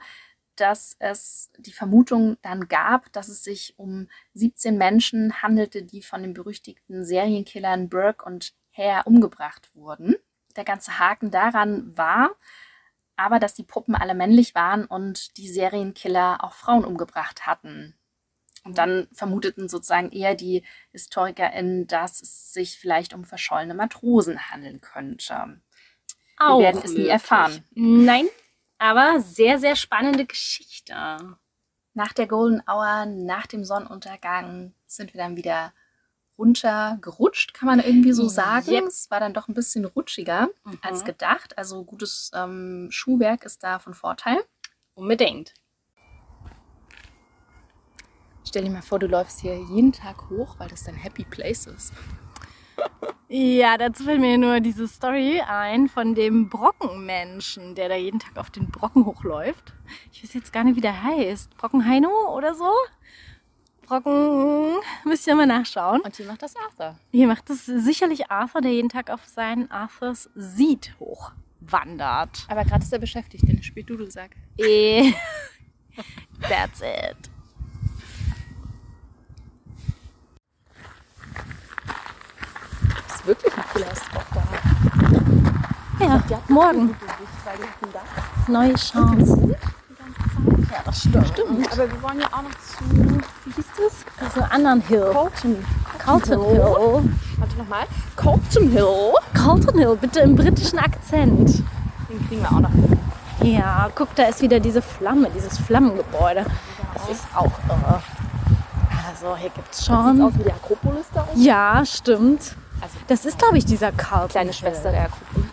dass es die Vermutung dann gab, dass es sich um 17 Menschen handelte, die von den berüchtigten Serienkillern Burke und Hare umgebracht wurden. Der ganze Haken daran war, aber dass die Puppen alle männlich waren und die Serienkiller auch Frauen umgebracht hatten. Und dann vermuteten sozusagen eher die HistorikerInnen, dass es sich vielleicht um verschollene Matrosen handeln könnte. Auch werden es nie erfahren. Nein, aber sehr, sehr spannende Geschichte. Nach der Golden Hour, nach dem Sonnenuntergang, sind wir dann wieder runtergerutscht, kann man irgendwie so sagen. Yep. Es war dann doch ein bisschen rutschiger Mhm. als gedacht. Also gutes ähm, Schuhwerk ist da von Vorteil. Unbedingt. Stell dir mal vor, du läufst hier jeden Tag hoch, weil das dein Happy Place ist. Ja, dazu fällt mir nur diese Story ein von dem Brockenmenschen, der da jeden Tag auf den Brocken hochläuft. Ich weiß jetzt gar nicht, wie der heißt. Brockenheino oder so? Brocken, müsst ihr mal nachschauen. Und hier macht das Arthur. Hier macht es sicherlich Arthur, der jeden Tag auf seinen Arthurs Seat hochwandert. Aber gerade ist er beschäftigt, denn er spielt Dudelsack. Eh, [laughs] That's it. Das ist wirklich ein cooler Spot da. Ja, morgen. Hatten da Neue Chance. Ja, das stimmt. Stimmt. Aber wir wollen ja auch noch zu, wie hieß das? Also anderen Hill. Colton. Carlton Hill. Warte nochmal. Colton Hill. Carlton Hill, bitte im britischen Akzent. Den kriegen wir auch noch hin. Ja, guck, da ist wieder diese Flamme, dieses Flammengebäude. Das ist auch irre. Also hier gibt's Sieht schon. aus wie die Akropolis da oben. Ja, stimmt. Also Das ist, glaube ich, dieser Carlton kleine. Schwester der Akropolis.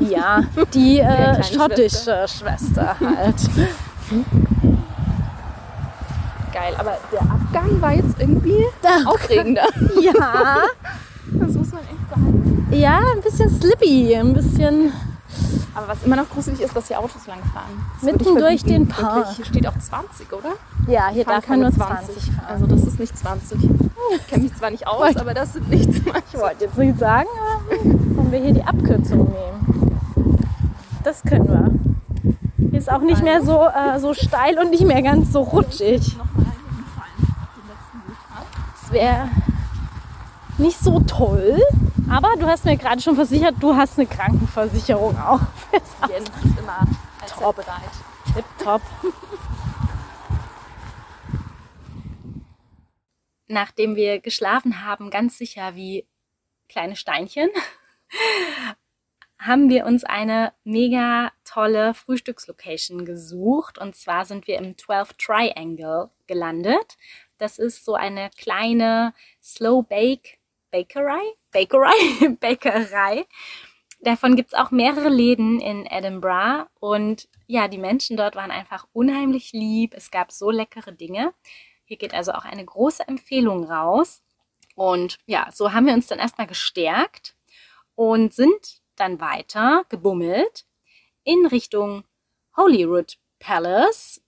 [laughs] Ja, die äh, schottische Schwester halt. Geil, aber der Abgang war jetzt irgendwie Da- aufregender. [laughs] Ja, Das muss man echt sagen. ja, ein bisschen slippy, ein bisschen. Aber was immer noch gruselig ist, dass hier Autos langfahren. Das Mitten durch den Park. Wirklich, Hier steht auch 20, oder? Ja, hier Fahren darf man nur 20 fahren. Also das ist nicht 20. Ich kenne mich zwar nicht aus, aber das sind nicht 20. Ich wollte jetzt nicht sagen, aber wenn wir hier die Abkürzung nehmen. Das können wir. Hier ist auch nicht mehr so, äh, so steil und nicht mehr ganz so rutschig. Das wäre nicht so toll. Aber du hast mir gerade schon versichert, du hast eine Krankenversicherung auch. Jens ist immer allzeit bereit. Tipptopp. Nachdem wir geschlafen haben, ganz sicher wie kleine Steinchen, [laughs] haben wir uns eine mega tolle Frühstückslocation gesucht. Und zwar sind wir im 12 Triangle gelandet. Das ist so eine kleine Slow Bake [laughs] Bakerei. Bakerei? Bäckerei. Davon gibt es auch mehrere Läden in Edinburgh. Und ja, die Menschen dort waren einfach unheimlich lieb. Es gab so leckere Dinge. Hier geht also auch eine große Empfehlung raus. Und ja, so haben wir uns dann erstmal gestärkt und sind dann weiter gebummelt in Richtung Holyrood Palace.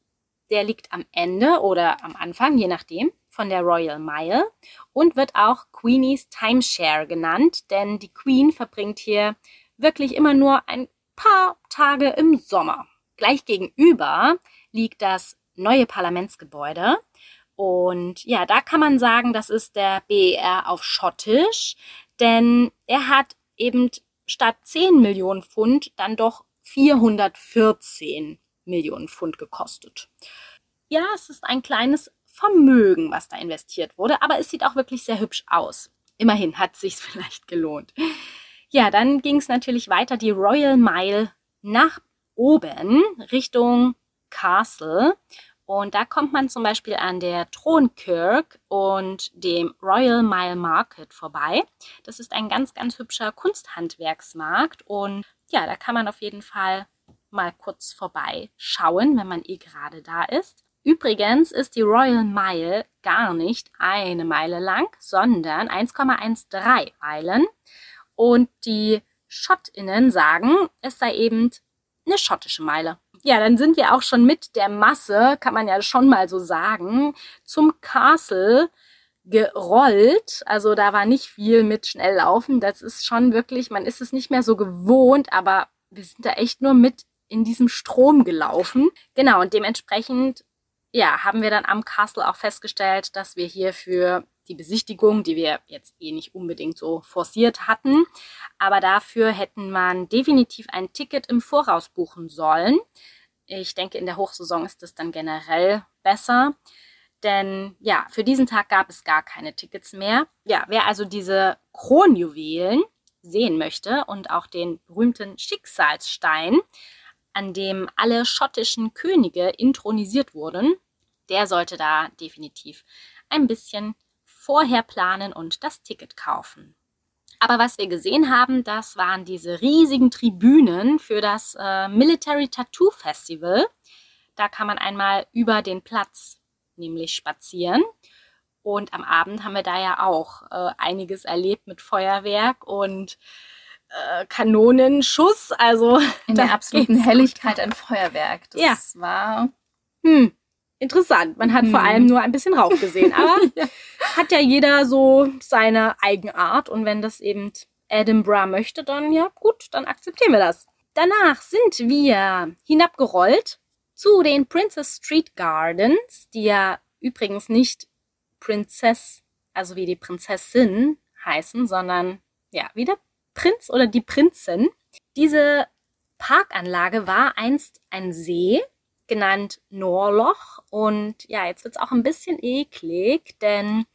Der liegt am Ende oder am Anfang, je nachdem, von der Royal Mile und wird auch Queenies Timeshare genannt, denn die Queen verbringt hier wirklich immer nur ein paar Tage im Sommer. Gleich gegenüber liegt das neue Parlamentsgebäude. Und ja, da kann man sagen, das ist der BER auf Schottisch, denn er hat eben statt 10 Millionen Pfund dann doch 414 Millionen Pfund gekostet. Ja, es ist ein kleines Vermögen, was da investiert wurde, aber es sieht auch wirklich sehr hübsch aus. Immerhin hat es sich [laughs] vielleicht gelohnt. Ja, dann ging es natürlich weiter die Royal Mile nach oben Richtung Castle. Und da kommt man zum Beispiel an der Thronkirk und dem Royal Mile Market vorbei. Das ist ein ganz, ganz hübscher Kunsthandwerksmarkt. Und ja, da kann man auf jeden Fall mal kurz vorbeischauen, wenn man eh gerade da ist. Übrigens ist die Royal Mile gar nicht eine Meile lang, sondern 1,13 Meilen. Und die Schottinnen sagen, es sei eben eine schottische Meile. Ja, dann sind wir auch schon mit der Masse, kann man ja schon mal so sagen, zum Castle gerollt. Also da war nicht viel mit schnell laufen. Das ist schon wirklich, man ist es nicht mehr so gewohnt, aber wir sind da echt nur mit in diesem Strom gelaufen. Genau, und dementsprechend, ja, haben wir dann am Castle auch festgestellt, dass wir hier für die Besichtigung, die wir jetzt eh nicht unbedingt so forciert hatten. Aber dafür hätten man definitiv ein Ticket im Voraus buchen sollen. Ich denke, in der Hochsaison ist das dann generell besser. Denn ja, für diesen Tag gab es gar keine Tickets mehr. Ja, wer also diese Kronjuwelen sehen möchte und auch den berühmten Schicksalsstein, an dem alle schottischen Könige intronisiert wurden, der sollte da definitiv ein bisschen vorher planen und das Ticket kaufen. Aber was wir gesehen haben, das waren diese riesigen Tribünen für das äh, Military Tattoo Festival. Da kann man einmal über den Platz nämlich spazieren. Und am Abend haben wir da ja auch äh, einiges erlebt mit Feuerwerk und äh, Kanonenschuss. Also in [laughs] der absoluten Helligkeit ein Feuerwerk. Das ja. war hm, interessant. Man hat hm. vor allem nur ein bisschen Rauch gesehen, aber [laughs] ja. hat ja jeder so seine Eigenart und wenn das eben Edinburgh möchte, dann ja gut, dann akzeptieren wir das. Danach sind wir hinabgerollt zu den Princess Street Gardens, die ja übrigens nicht Princess, also wie die Prinzessin heißen, sondern ja, wie der Prinz oder die Prinzin. Diese Parkanlage war einst ein See genannt Norloch. Und ja, jetzt wird's auch ein bisschen eklig, denn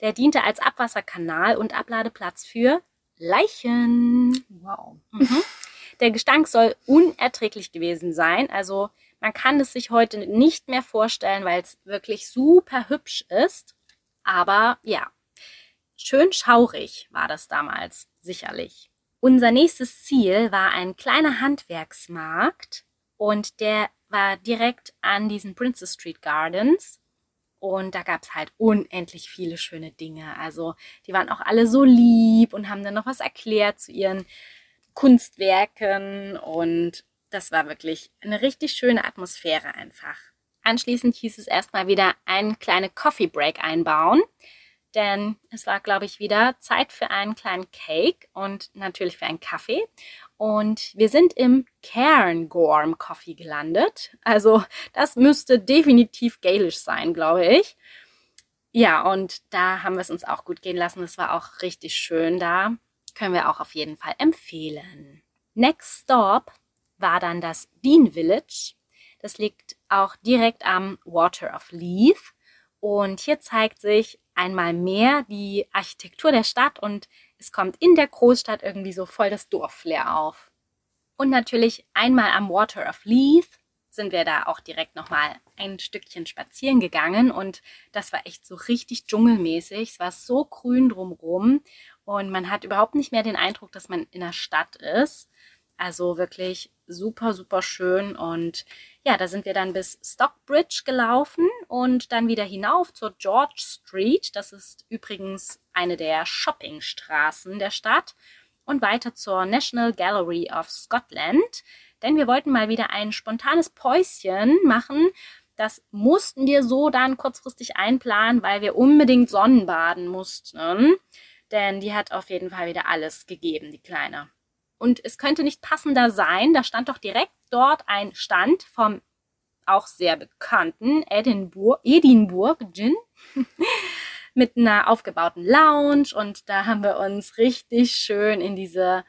der diente als Abwasserkanal und Abladeplatz für Leichen. Wow. Mhm. Der Gestank soll unerträglich gewesen sein. Also man kann es sich heute nicht mehr vorstellen, weil es wirklich super hübsch ist. Aber ja, schön schaurig war das damals, sicherlich. Unser nächstes Ziel war ein kleiner Handwerksmarkt und der war direkt an diesen Princess Street Gardens. Und da gab es halt unendlich viele schöne Dinge. Also die waren auch alle so lieb und haben dann noch was erklärt zu ihren Kunstwerken. Und das war wirklich eine richtig schöne Atmosphäre einfach. Anschließend hieß es erstmal wieder einen kleinen Coffee Break einbauen. Denn es war, glaube ich, wieder Zeit für einen kleinen Cake und natürlich für einen Kaffee. Und wir sind im Cairngorm Coffee gelandet. Also das müsste definitiv galisch sein, glaube ich. Ja, und da haben wir es uns auch gut gehen lassen. Es war auch richtig schön da. Können wir auch auf jeden Fall empfehlen. Next Stop war dann das Dean Village. Das liegt auch direkt am Water of Leith. Und hier zeigt sich einmal mehr die Architektur der Stadt und es kommt in der Großstadt irgendwie so voll das Dorfflair auf. Und natürlich einmal am Water of Leith sind wir da auch direkt nochmal ein Stückchen spazieren gegangen und das war echt so richtig dschungelmäßig. Es war so grün drumrum und man hat überhaupt nicht mehr den Eindruck, dass man in der Stadt ist. Also wirklich super, super schön und ja, da sind wir dann bis Stockbridge gelaufen und dann wieder hinauf zur George Street. Das ist übrigens eine der Shoppingstraßen der Stadt. Und weiter zur National Gallery of Scotland. Denn wir wollten mal wieder ein spontanes Päuschen machen. Das mussten wir so dann kurzfristig einplanen, weil wir unbedingt Sonnenbaden mussten. Denn die hat auf jeden Fall wieder alles gegeben, die Kleine. Und es könnte nicht passender sein, da stand doch direkt dort ein Stand vom auch sehr bekannten Edinburgh, Edinburgh Gin [laughs] mit einer aufgebauten Lounge und da haben wir uns richtig schön in diese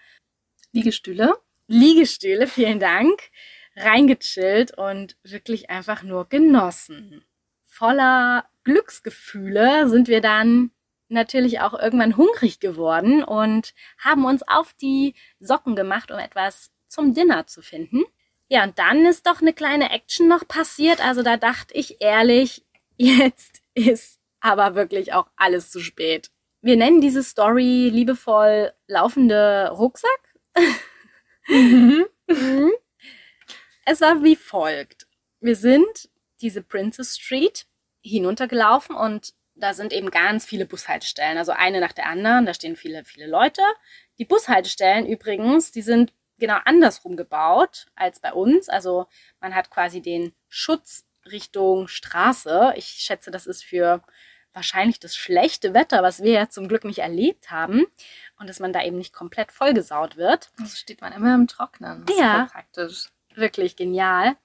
Liegestühle. Liegestühle, vielen Dank, reingechillt und wirklich einfach nur genossen. Voller Glücksgefühle sind wir dann natürlich auch irgendwann hungrig geworden und haben uns auf die Socken gemacht, um etwas zum Dinner zu finden. Ja, und dann ist doch eine kleine Action noch passiert. Also da dachte ich ehrlich, [laughs] jetzt ist aber wirklich auch alles zu spät. Wir nennen diese Story liebevoll laufende Rucksack. Mhm. [laughs] Mhm. es war wie folgt. Wir sind diese Princess Street hinuntergelaufen und da sind eben ganz viele Bushaltestellen, also eine nach der anderen, da stehen viele, viele Leute. Die Bushaltestellen übrigens, die sind genau andersrum gebaut als bei uns. Also man hat quasi den Schutz Richtung Straße. Ich schätze, das ist für wahrscheinlich das schlechte Wetter, was wir ja zum Glück nicht erlebt haben. Und dass man da eben nicht komplett vollgesaut wird. Also steht man immer im Trocknen. Das ja, praktisch. Wirklich genial.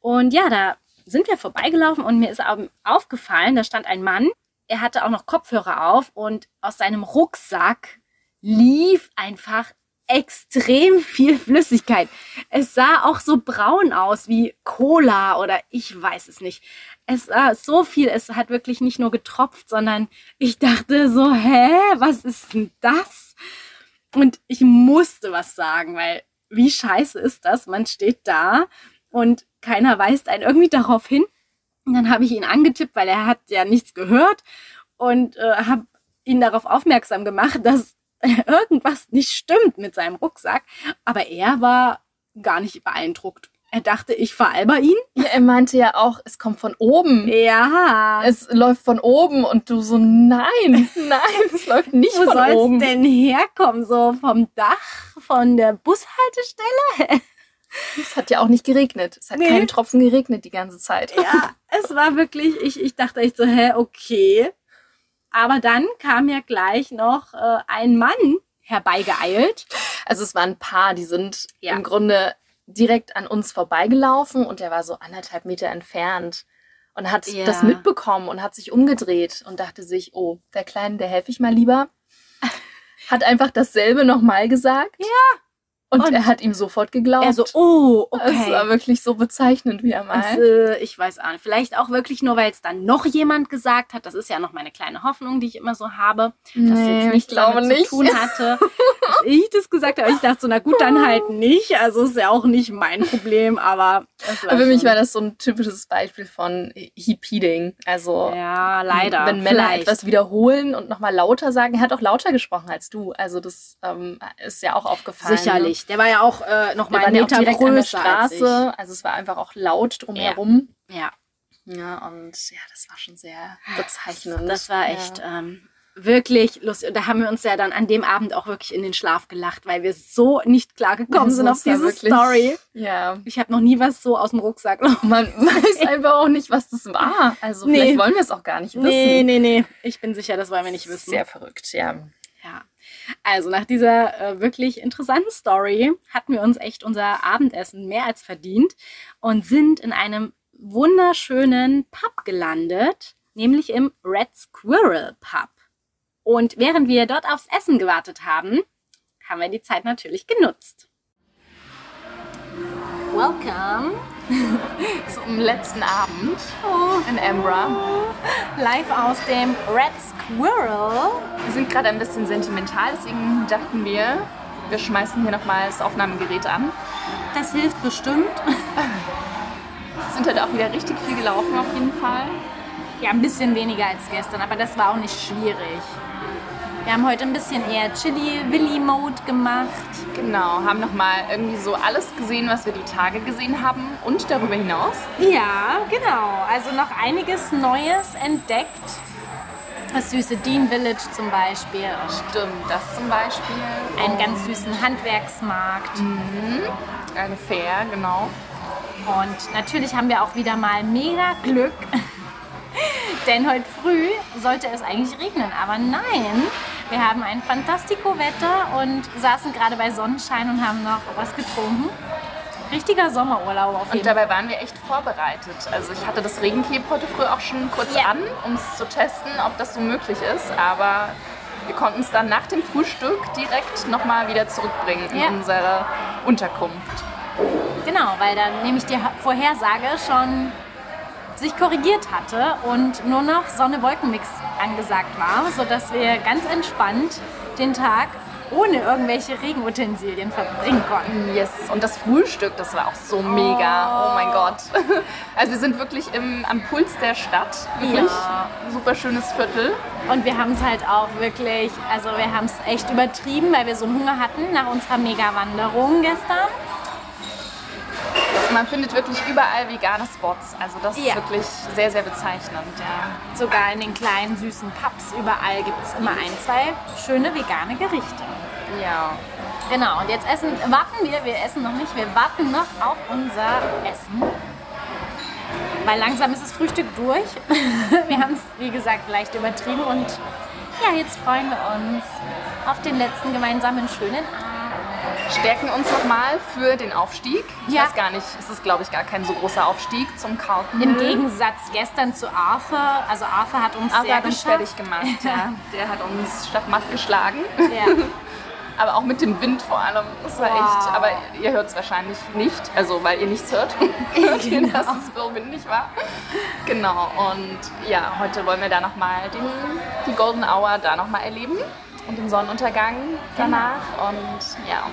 Und ja, da sind wir vorbeigelaufen und mir ist aufgefallen, da stand ein Mann, er hatte auch noch Kopfhörer auf und aus seinem Rucksack lief einfach extrem viel Flüssigkeit. Es sah auch so braun aus wie Cola oder ich weiß es nicht. Es war so viel, es hat wirklich nicht nur getropft, sondern ich dachte so, hä, was ist denn das? Und ich musste was sagen, weil wie scheiße ist das? Man steht da und keiner weist einen irgendwie darauf hin. Und dann habe ich ihn angetippt, weil er hat ja nichts gehört und äh, habe ihn darauf aufmerksam gemacht, dass [laughs] irgendwas nicht stimmt mit seinem Rucksack. Aber er war gar nicht beeindruckt. Er dachte, ich veralber ihn. Ja, er meinte ja auch, es kommt von oben. Ja. Es läuft von oben und du so, nein, [laughs] nein, es läuft nicht Wo von oben. Wo soll es denn herkommen? So vom Dach, von der Bushaltestelle? [laughs] Es hat ja auch nicht geregnet. Es hat nee. keinen Tropfen geregnet die ganze Zeit. Ja, es war wirklich, ich, ich dachte echt so, hä, okay. Aber dann kam ja gleich noch äh, ein Mann herbeigeeilt. Also es waren ein paar, die sind ja. im Grunde direkt an uns vorbeigelaufen und der war so anderthalb Meter entfernt und hat ja. das mitbekommen und hat sich umgedreht und dachte sich, oh, der Kleine, der helfe ich mal lieber. Hat einfach dasselbe nochmal gesagt. Ja. Und, und, er hat ihm sofort geglaubt. Er so, oh, okay. Das war wirklich so bezeichnend wie er mal. Also, ich weiß auch nicht. Vielleicht auch wirklich nur, weil es dann noch jemand gesagt hat. Das ist ja noch meine kleine Hoffnung, die ich immer so habe. Dass nee, jetzt nichts damit nicht. zu tun hatte, dass [laughs] ich das gesagt habe. Ich dachte so, na gut, dann halt nicht. Also ist ja auch nicht mein Problem, aber. Für mich war das so ein typisches Beispiel von Heaping. Also. Ja, leider. Wenn Männer vielleicht. etwas wiederholen und nochmal lauter sagen. Er hat auch lauter gesprochen als du. Also das ähm, ist ja auch aufgefallen. Sicherlich. Der war ja auch äh, noch mal einen Meter ja größer an der Straße. Also es war einfach auch laut drumherum. Ja. ja. Ja, und ja, das war schon sehr bezeichnend. Das war echt ja. ähm, wirklich lustig. Und da haben wir uns ja dann an dem Abend auch wirklich in den Schlaf gelacht, weil wir so nicht klar gekommen sind auf diese wirklich, Story. Ja. Ich habe noch nie was so aus dem Rucksack. Man [laughs] weiß einfach auch nicht, was das war. Also nee. vielleicht wollen wir es auch gar nicht wissen. Nee, nee, nee. Ich bin sicher, das wollen wir nicht wissen. Sehr verrückt, ja. Ja. Also nach dieser äh, wirklich interessanten Story hatten wir uns echt unser Abendessen mehr als verdient und sind in einem wunderschönen Pub gelandet, nämlich im Red Squirrel Pub. Und während wir dort aufs Essen gewartet haben, haben wir die Zeit natürlich genutzt. Welcome [laughs] zum letzten Abend oh. in Ambra. Live aus dem Red Squirrel. Wir sind gerade ein bisschen sentimental, deswegen dachten wir, wir schmeißen hier nochmal das Aufnahmegerät an. Das hilft bestimmt. Es [laughs] sind heute auch wieder richtig viel gelaufen auf jeden Fall. Ja, ein bisschen weniger als gestern, aber das war auch nicht schwierig. Wir haben heute ein bisschen eher Chili-Willy-Mode gemacht. Genau, haben nochmal irgendwie so alles gesehen, was wir die Tage gesehen haben und darüber hinaus. Ja, genau. Also noch einiges Neues entdeckt. Das süße Dean Village zum Beispiel. Stimmt, das zum Beispiel. Einen ganz süßen Handwerksmarkt. Eine Fair, genau. Und natürlich haben wir auch wieder mal mega Glück. [laughs] Denn heute früh sollte es eigentlich regnen. Aber nein, wir haben ein Fantastico-Wetter und saßen gerade bei Sonnenschein und haben noch was getrunken. Richtiger Sommerurlaub auf Und jeden Fall. dabei waren wir echt vorbereitet. Also ich hatte das Regencape heute früh auch schon kurz Ja. an, um es zu testen, ob das so möglich ist. Aber wir konnten es dann nach dem Frühstück direkt nochmal wieder zurückbringen in Ja. unsere Unterkunft. Genau, weil dann nämlich die Vorhersage schon sich korrigiert hatte und nur noch Sonne-Wolken-Mix angesagt war, sodass wir ganz entspannt den Tag ohne irgendwelche Regenutensilien verbringen konnten. Yes, und das Frühstück, das war auch so mega. Oh mein Gott. [laughs] Also wir sind wirklich im, am Puls der Stadt. Wirklich Ja. super schönes Viertel. Und wir haben es halt auch wirklich, also wir haben es echt übertrieben, weil wir so einen Hunger hatten nach unserer Mega-Wanderung gestern. Man findet wirklich überall vegane Spots. Also das Ja. ist wirklich sehr, sehr bezeichnend. Ja. Sogar in den kleinen süßen Pubs überall gibt es immer ein, zwei schöne vegane Gerichte. ja. Genau, und jetzt essen, warten wir, wir essen noch nicht, wir warten noch auf unser Essen. Weil langsam ist das Frühstück durch. [laughs] Wir haben es, wie gesagt, leicht übertrieben und ja, jetzt freuen wir uns auf den letzten gemeinsamen schönen Abend. Stärken uns nochmal für den Aufstieg. Ich Ja. weiß gar nicht, es ist glaube ich gar kein so großer Aufstieg zum Carlton. Im. Gegensatz gestern zu Arthur, also Arthur hat uns Aber sehr hat uns fertig gemacht. [laughs] Ja. Der hat uns Schachmatt geschlagen. Ja. [laughs] Aber auch mit dem Wind vor allem. Das war Wow. echt. Aber ihr hört es wahrscheinlich nicht. Also, weil ihr nichts hört. [laughs] Genau. dass es so windig war. Genau. Und ja, heute wollen wir da nochmal die Golden Hour da nochmal erleben. Und den Sonnenuntergang danach. Und ja,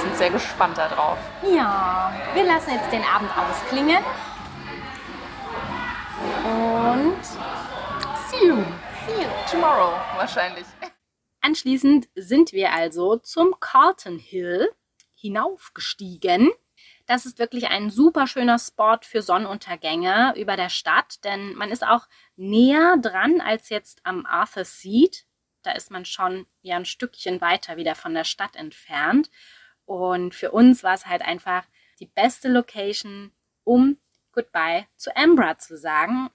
sind sehr gespannt darauf. Ja, wir lassen jetzt den Abend ausklingen. Und See you. See you. Tomorrow wahrscheinlich. Anschließend sind wir also zum Carlton Hill hinaufgestiegen. Das ist wirklich ein super schöner Spot für Sonnenuntergänge über der Stadt, denn man ist auch näher dran als jetzt am Arthur Seat. Da ist man schon ja ein Stückchen weiter wieder von der Stadt entfernt. Und für uns war es halt einfach die beste Location, um Goodbye zu Ambra zu sagen.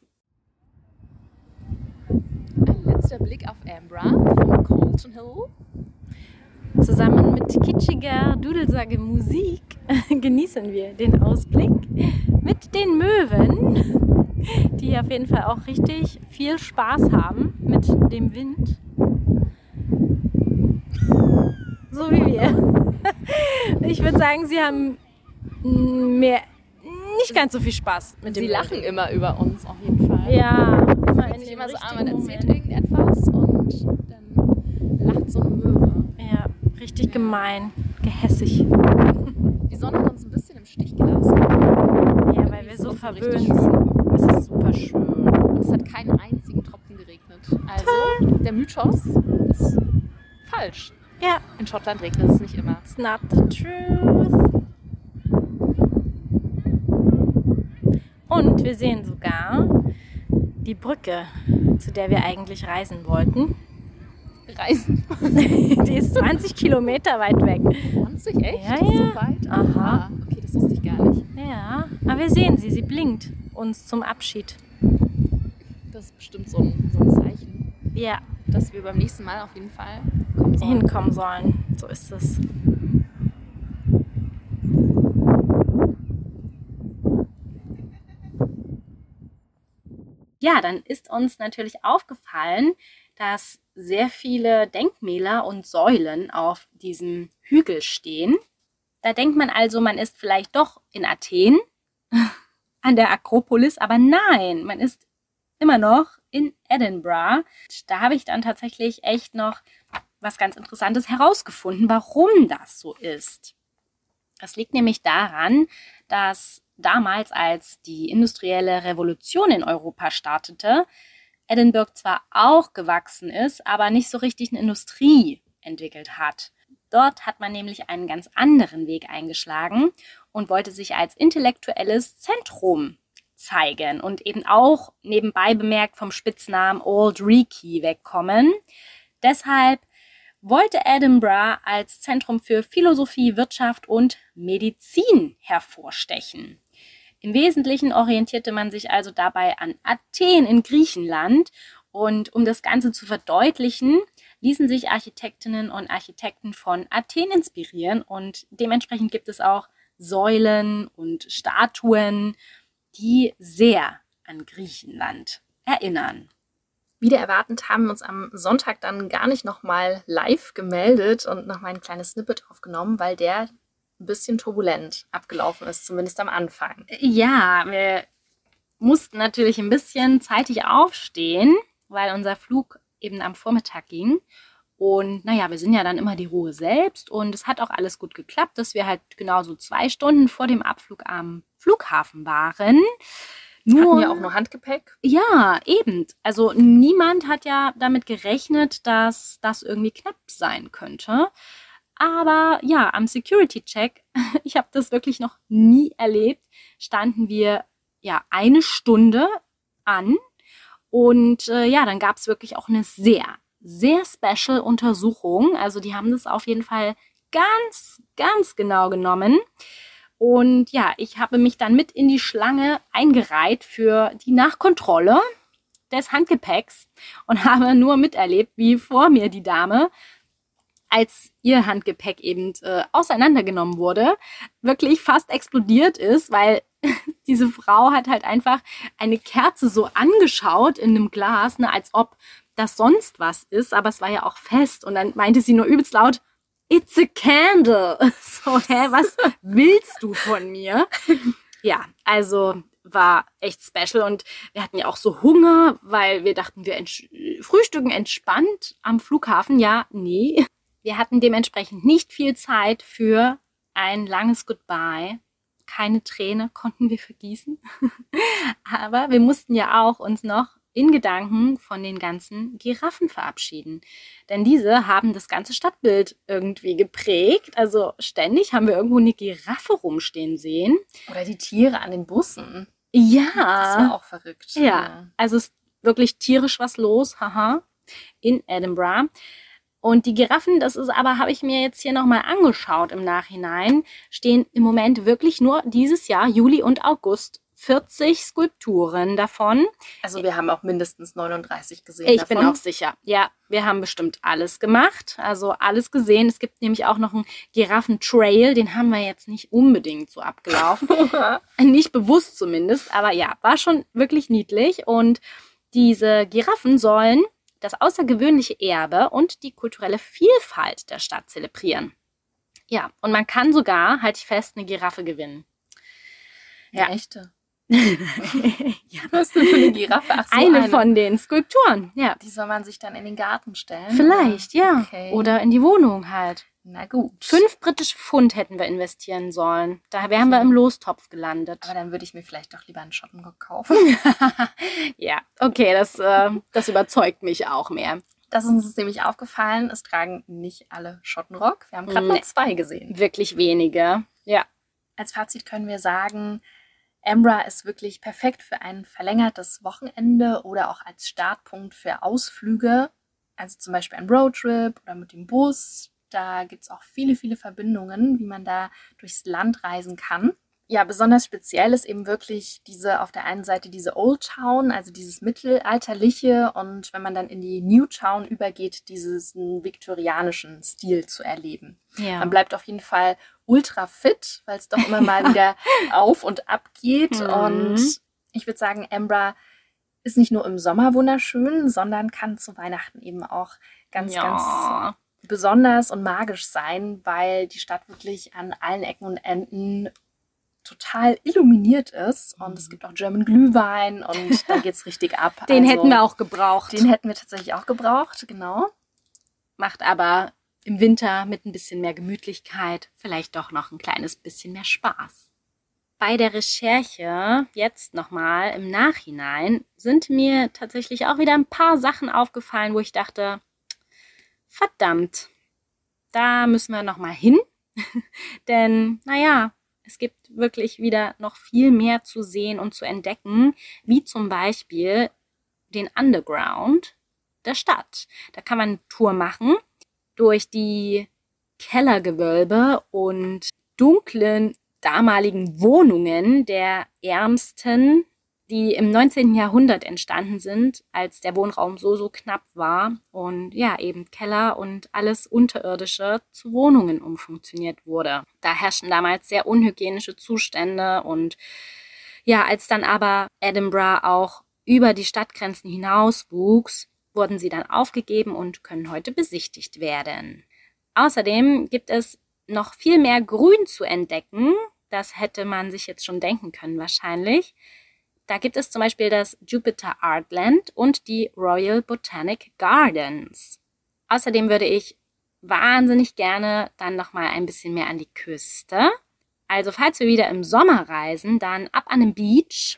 Ein letzter Blick auf Ambra vom Colton Hill. Zusammen mit kitschiger Dudelsage Musik [laughs] genießen wir den Ausblick mit den Möwen, die auf jeden Fall auch richtig viel Spaß haben mit dem Wind. So wie wir. [laughs] Ich würde sagen, sie haben mehr, nicht ganz so viel Spaß mit dem Sie lachen immer über uns auf jeden Fall. Ja, immer in sich immer so an, man erzählt Moment. irgendetwas und dann lacht so eine Möwe. Ja, richtig gemein, gehässig. Die Sonne hat uns ein bisschen im Stich gelassen. Ja, weil wir so verwöhnt sind. Es ist super schön. Und es hat keinen einzigen Tropfen geregnet. Also, der Mythos ist falsch. Ja, In Schottland regnet es nicht immer. it's not the truth. Und wir sehen sogar die Brücke, zu der wir eigentlich reisen wollten. Reisen. [laughs] Die ist 20 Kilometer weit weg. 20, echt? Ja, ja. So weit? Aha. Ah, okay, das wusste ich gar nicht. Ja, aber wir sehen sie, sie blinkt uns zum Abschied. Das ist bestimmt so ein, so ein Zeichen, Ja, dass wir beim nächsten Mal auf jeden Fall kommen sollen. hinkommen sollen. So ist es. Ja, dann ist uns natürlich aufgefallen, dass sehr viele Denkmäler und Säulen auf diesem Hügel stehen. Da denkt man also, man ist vielleicht doch in Athen [laughs] an der Akropolis, aber nein, man ist immer noch in Edinburgh. Da habe ich dann tatsächlich echt noch was ganz Interessantes herausgefunden, warum das so ist. Das liegt nämlich daran, dass damals, als die industrielle Revolution in Europa startete, Edinburgh zwar auch gewachsen ist, aber nicht so richtig eine Industrie entwickelt hat. Dort hat man nämlich einen ganz anderen Weg eingeschlagen und wollte sich als intellektuelles Zentrum zeigen und eben auch nebenbei bemerkt vom Spitznamen Old Reekie wegkommen. Deshalb wollte Edinburgh als Zentrum für Philosophie, Wirtschaft und Medizin hervorstechen. Im Wesentlichen orientierte man sich also dabei an Athen in Griechenland und um das Ganze zu verdeutlichen, ließen sich Architektinnen und Architekten von Athen inspirieren und dementsprechend gibt es auch Säulen und Statuen, die sehr an Griechenland erinnern. Wieder erwartend haben wir uns am Sonntag dann gar nicht nochmal live gemeldet und nochmal ein kleines Snippet aufgenommen, weil der ein bisschen turbulent abgelaufen ist, zumindest am Anfang. Ja, wir mussten natürlich ein bisschen zeitig aufstehen, weil unser Flug eben am Vormittag ging. Und naja, wir sind ja dann immer die Ruhe selbst und es hat auch alles gut geklappt, dass wir halt genauso zwei Stunden vor dem Abflug am Flughafen waren. Nur, hatten ja auch nur Handgepäck. Ja, eben. Also niemand hat ja damit gerechnet, dass das irgendwie knapp sein könnte. Aber ja, am Security-Check, [laughs] ich habe das wirklich noch nie erlebt, standen wir ja eine Stunde an. Und äh, ja, dann gab es wirklich auch eine sehr, sehr special Untersuchung. Also die haben das auf jeden Fall ganz, ganz genau genommen. Und ja, ich habe mich dann mit in die Schlange eingereiht für die Nachkontrolle des Handgepäcks und [laughs] habe nur miterlebt, wie vor mir die Dame, als ihr Handgepäck eben äh, auseinandergenommen wurde, wirklich fast explodiert ist, weil [laughs] diese Frau hat halt einfach eine Kerze so angeschaut in einem Glas, ne, als ob das sonst was ist, aber es war ja auch fest. Und dann meinte sie nur übelst laut, It's a candle. [laughs] So, hä, was willst du von mir? Ja, also war echt special und wir hatten ja auch so Hunger, weil wir dachten, wir ents frühstücken entspannt am Flughafen. Ja, nee. Wir hatten dementsprechend nicht viel Zeit für ein langes Goodbye. Keine Träne konnten wir vergießen. [laughs] Aber wir mussten ja auch uns noch in Gedanken von den ganzen Giraffen verabschieden. Denn diese haben das ganze Stadtbild irgendwie geprägt. Also ständig haben wir irgendwo eine Giraffe rumstehen sehen. Oder die Tiere an den Bussen. Ja. Das war auch verrückt. Ja, ja. also ist wirklich tierisch was los, haha, in Edinburgh. Und die Giraffen, das ist aber, habe ich mir jetzt hier nochmal angeschaut im Nachhinein, stehen im Moment wirklich nur dieses Jahr, Juli und August, 40 Skulpturen davon. Also wir haben auch mindestens 39 gesehen. Ich davon. bin auch sicher. Ja, wir haben bestimmt alles gemacht. Also alles gesehen. Es gibt nämlich auch noch einen Giraffentrail. Den haben wir jetzt nicht unbedingt so abgelaufen. [laughs] nicht bewusst zumindest. Aber ja, war schon wirklich niedlich. Und diese Giraffen sollen das außergewöhnliche Erbe und die kulturelle Vielfalt der Stadt zelebrieren. Ja, und man kann sogar, halte ich fest, eine Giraffe gewinnen. Ja, eine echte. [laughs] ja. Was denn für eine Giraffe? Ach so, eine, eine, von den Skulpturen, ja. Die soll man sich dann in den Garten stellen? Vielleicht, oder? ja. Okay. Oder in die Wohnung halt. Na gut. Fünf britische Pfund hätten wir investieren sollen. Da wären okay. wir im Lostopf gelandet. Aber dann würde ich mir vielleicht doch lieber einen Schottenrock kaufen. [laughs] ja, okay, das, äh, das überzeugt mich auch mehr. Das ist uns nämlich aufgefallen. Es tragen nicht alle Schottenrock. Wir haben gerade nee. mal zwei gesehen. Wirklich wenige, ja. Als Fazit können wir sagen, Ambra ist wirklich perfekt für ein verlängertes Wochenende oder auch als Startpunkt für Ausflüge. Also zum Beispiel ein Roadtrip oder mit dem Bus. Da gibt es auch viele, viele Verbindungen, wie man da durchs Land reisen kann. Ja, besonders speziell ist eben wirklich diese auf der einen Seite diese Old Town, also dieses mittelalterliche und wenn man dann in die New Town übergeht, diesen viktorianischen Stil zu erleben. Ja. Man bleibt auf jeden Fall ultra fit, weil es doch immer mal wieder [laughs] auf und ab geht. Mhm. Und ich würde sagen, Embra ist nicht nur im Sommer wunderschön, sondern kann zu Weihnachten eben auch ganz, ja. ganz besonders und magisch sein, weil die Stadt wirklich an allen Ecken und Enden total illuminiert ist und es mhm. gibt auch German Glühwein und da [laughs] geht es richtig ab. Den also, hätten wir auch gebraucht. Den hätten wir tatsächlich auch gebraucht, genau. Macht aber im Winter mit ein bisschen mehr Gemütlichkeit vielleicht doch noch ein kleines bisschen mehr Spaß. bei der Recherche jetzt nochmal im Nachhinein sind mir tatsächlich auch wieder ein paar Sachen aufgefallen, wo ich dachte, verdammt, da müssen wir nochmal hin. [laughs] Denn, naja, es gibt wirklich wieder noch viel mehr zu sehen und zu entdecken, wie zum Beispiel den Underground der Stadt. Da kann man eine Tour machen durch die Kellergewölbe und dunklen damaligen Wohnungen der Ärmsten, die im 19. Jahrhundert entstanden sind, als der Wohnraum so, so knapp war und ja, eben Keller und alles Unterirdische zu Wohnungen umfunktioniert wurde. Da herrschten damals sehr unhygienische Zustände und ja, als dann aber Edinburgh auch über die Stadtgrenzen hinaus wuchs, wurden sie dann aufgegeben und können heute besichtigt werden. Außerdem gibt es noch viel mehr Grün zu entdecken. Das hätte man sich jetzt schon denken können wahrscheinlich. Da gibt es zum Beispiel das Jupiter Artland und die Royal Botanic Gardens. Außerdem würde ich wahnsinnig gerne dann nochmal ein bisschen mehr an die Küste. Also falls wir wieder im Sommer reisen, dann ab an den Beach,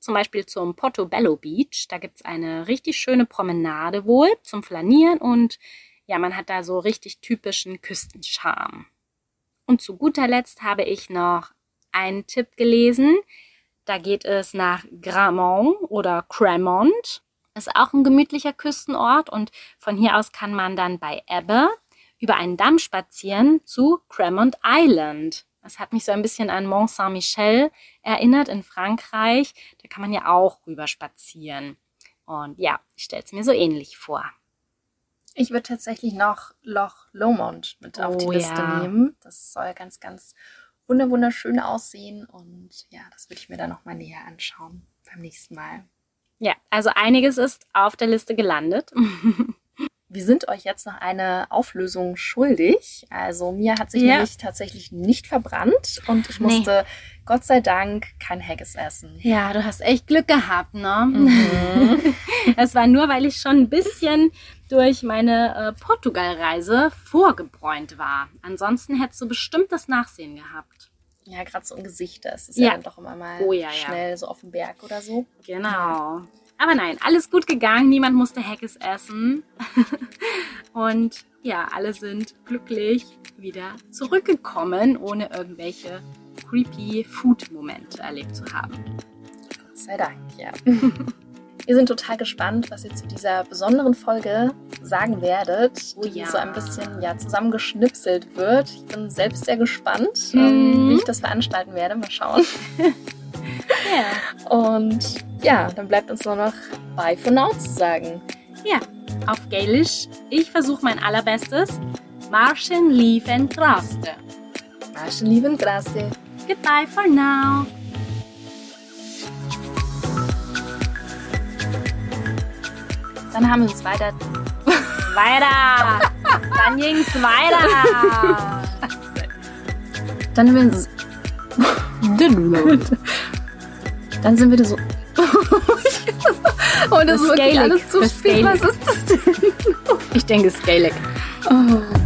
zum Beispiel zum Portobello Beach. Da gibt es eine richtig schöne Promenade wohl zum Flanieren und ja, man hat da so richtig typischen Küstenscharme. Und zu guter Letzt habe ich noch einen Tipp gelesen. Da geht es nach Gramont oder Cremont. Ist auch ein gemütlicher Küstenort und von hier aus kann man dann bei Ebbe über einen Damm spazieren zu Cremont Island. Das hat mich so ein bisschen an Mont Saint-Michel erinnert in Frankreich. Da kann man ja auch rüber spazieren. Und ja, ich stelle es mir so ähnlich vor. Ich würde tatsächlich noch Loch Lomond mit auf die Oh, Liste ja. nehmen. Das soll ganz, ganz wunder- wunderschön aussehen. Und ja, das würde ich mir dann nochmal näher anschauen beim nächsten Mal. Ja, also einiges ist auf der Liste gelandet. [laughs] Wir sind euch jetzt noch eine Auflösung schuldig. Also mir hat sich Ja. nämlich tatsächlich nicht verbrannt und ich Nee. musste Gott sei Dank kein Haggis essen. Ja, du hast echt Glück gehabt, ne? Mhm. [laughs] Es war nur, weil ich schon ein bisschen durch meine äh, Portugal-Reise vorgebräunt war. Ansonsten hättest du bestimmt das Nachsehen gehabt. Ja, gerade so im Gesicht, das ist ja. Ja. dann doch immer mal Oh ja, ja. schnell so auf dem Berg oder so. Genau. Aber nein, alles gut gegangen. Niemand musste Haggis essen. [laughs] Und ja, alle sind glücklich wieder zurückgekommen, ohne irgendwelche creepy Food-Momente erlebt zu haben. Gott sei Dank, ja. [laughs] Wir sind total gespannt, was ihr zu dieser besonderen Folge sagen werdet, die ja. so ein bisschen ja, zusammengeschnipselt wird. Ich bin selbst sehr gespannt, Mhm. ähm, wie ich das veranstalten werde. Mal schauen. [laughs] Ja. Und ja, dann bleibt uns nur noch Bye for now zu sagen. Ja, auf Gaelisch. Ich versuche mein allerbestes. Marschen liefen traste. Marschen lieben Grazie. Goodbye for now. Dann haben wir uns weiter. Weiter. Dann ging's weiter. Dann haben wir uns. Dann sind wir so. [laughs] oh, das ist wirklich alles zu spät. Was ist das denn? Ich denke, es ist Gaelic. Oh.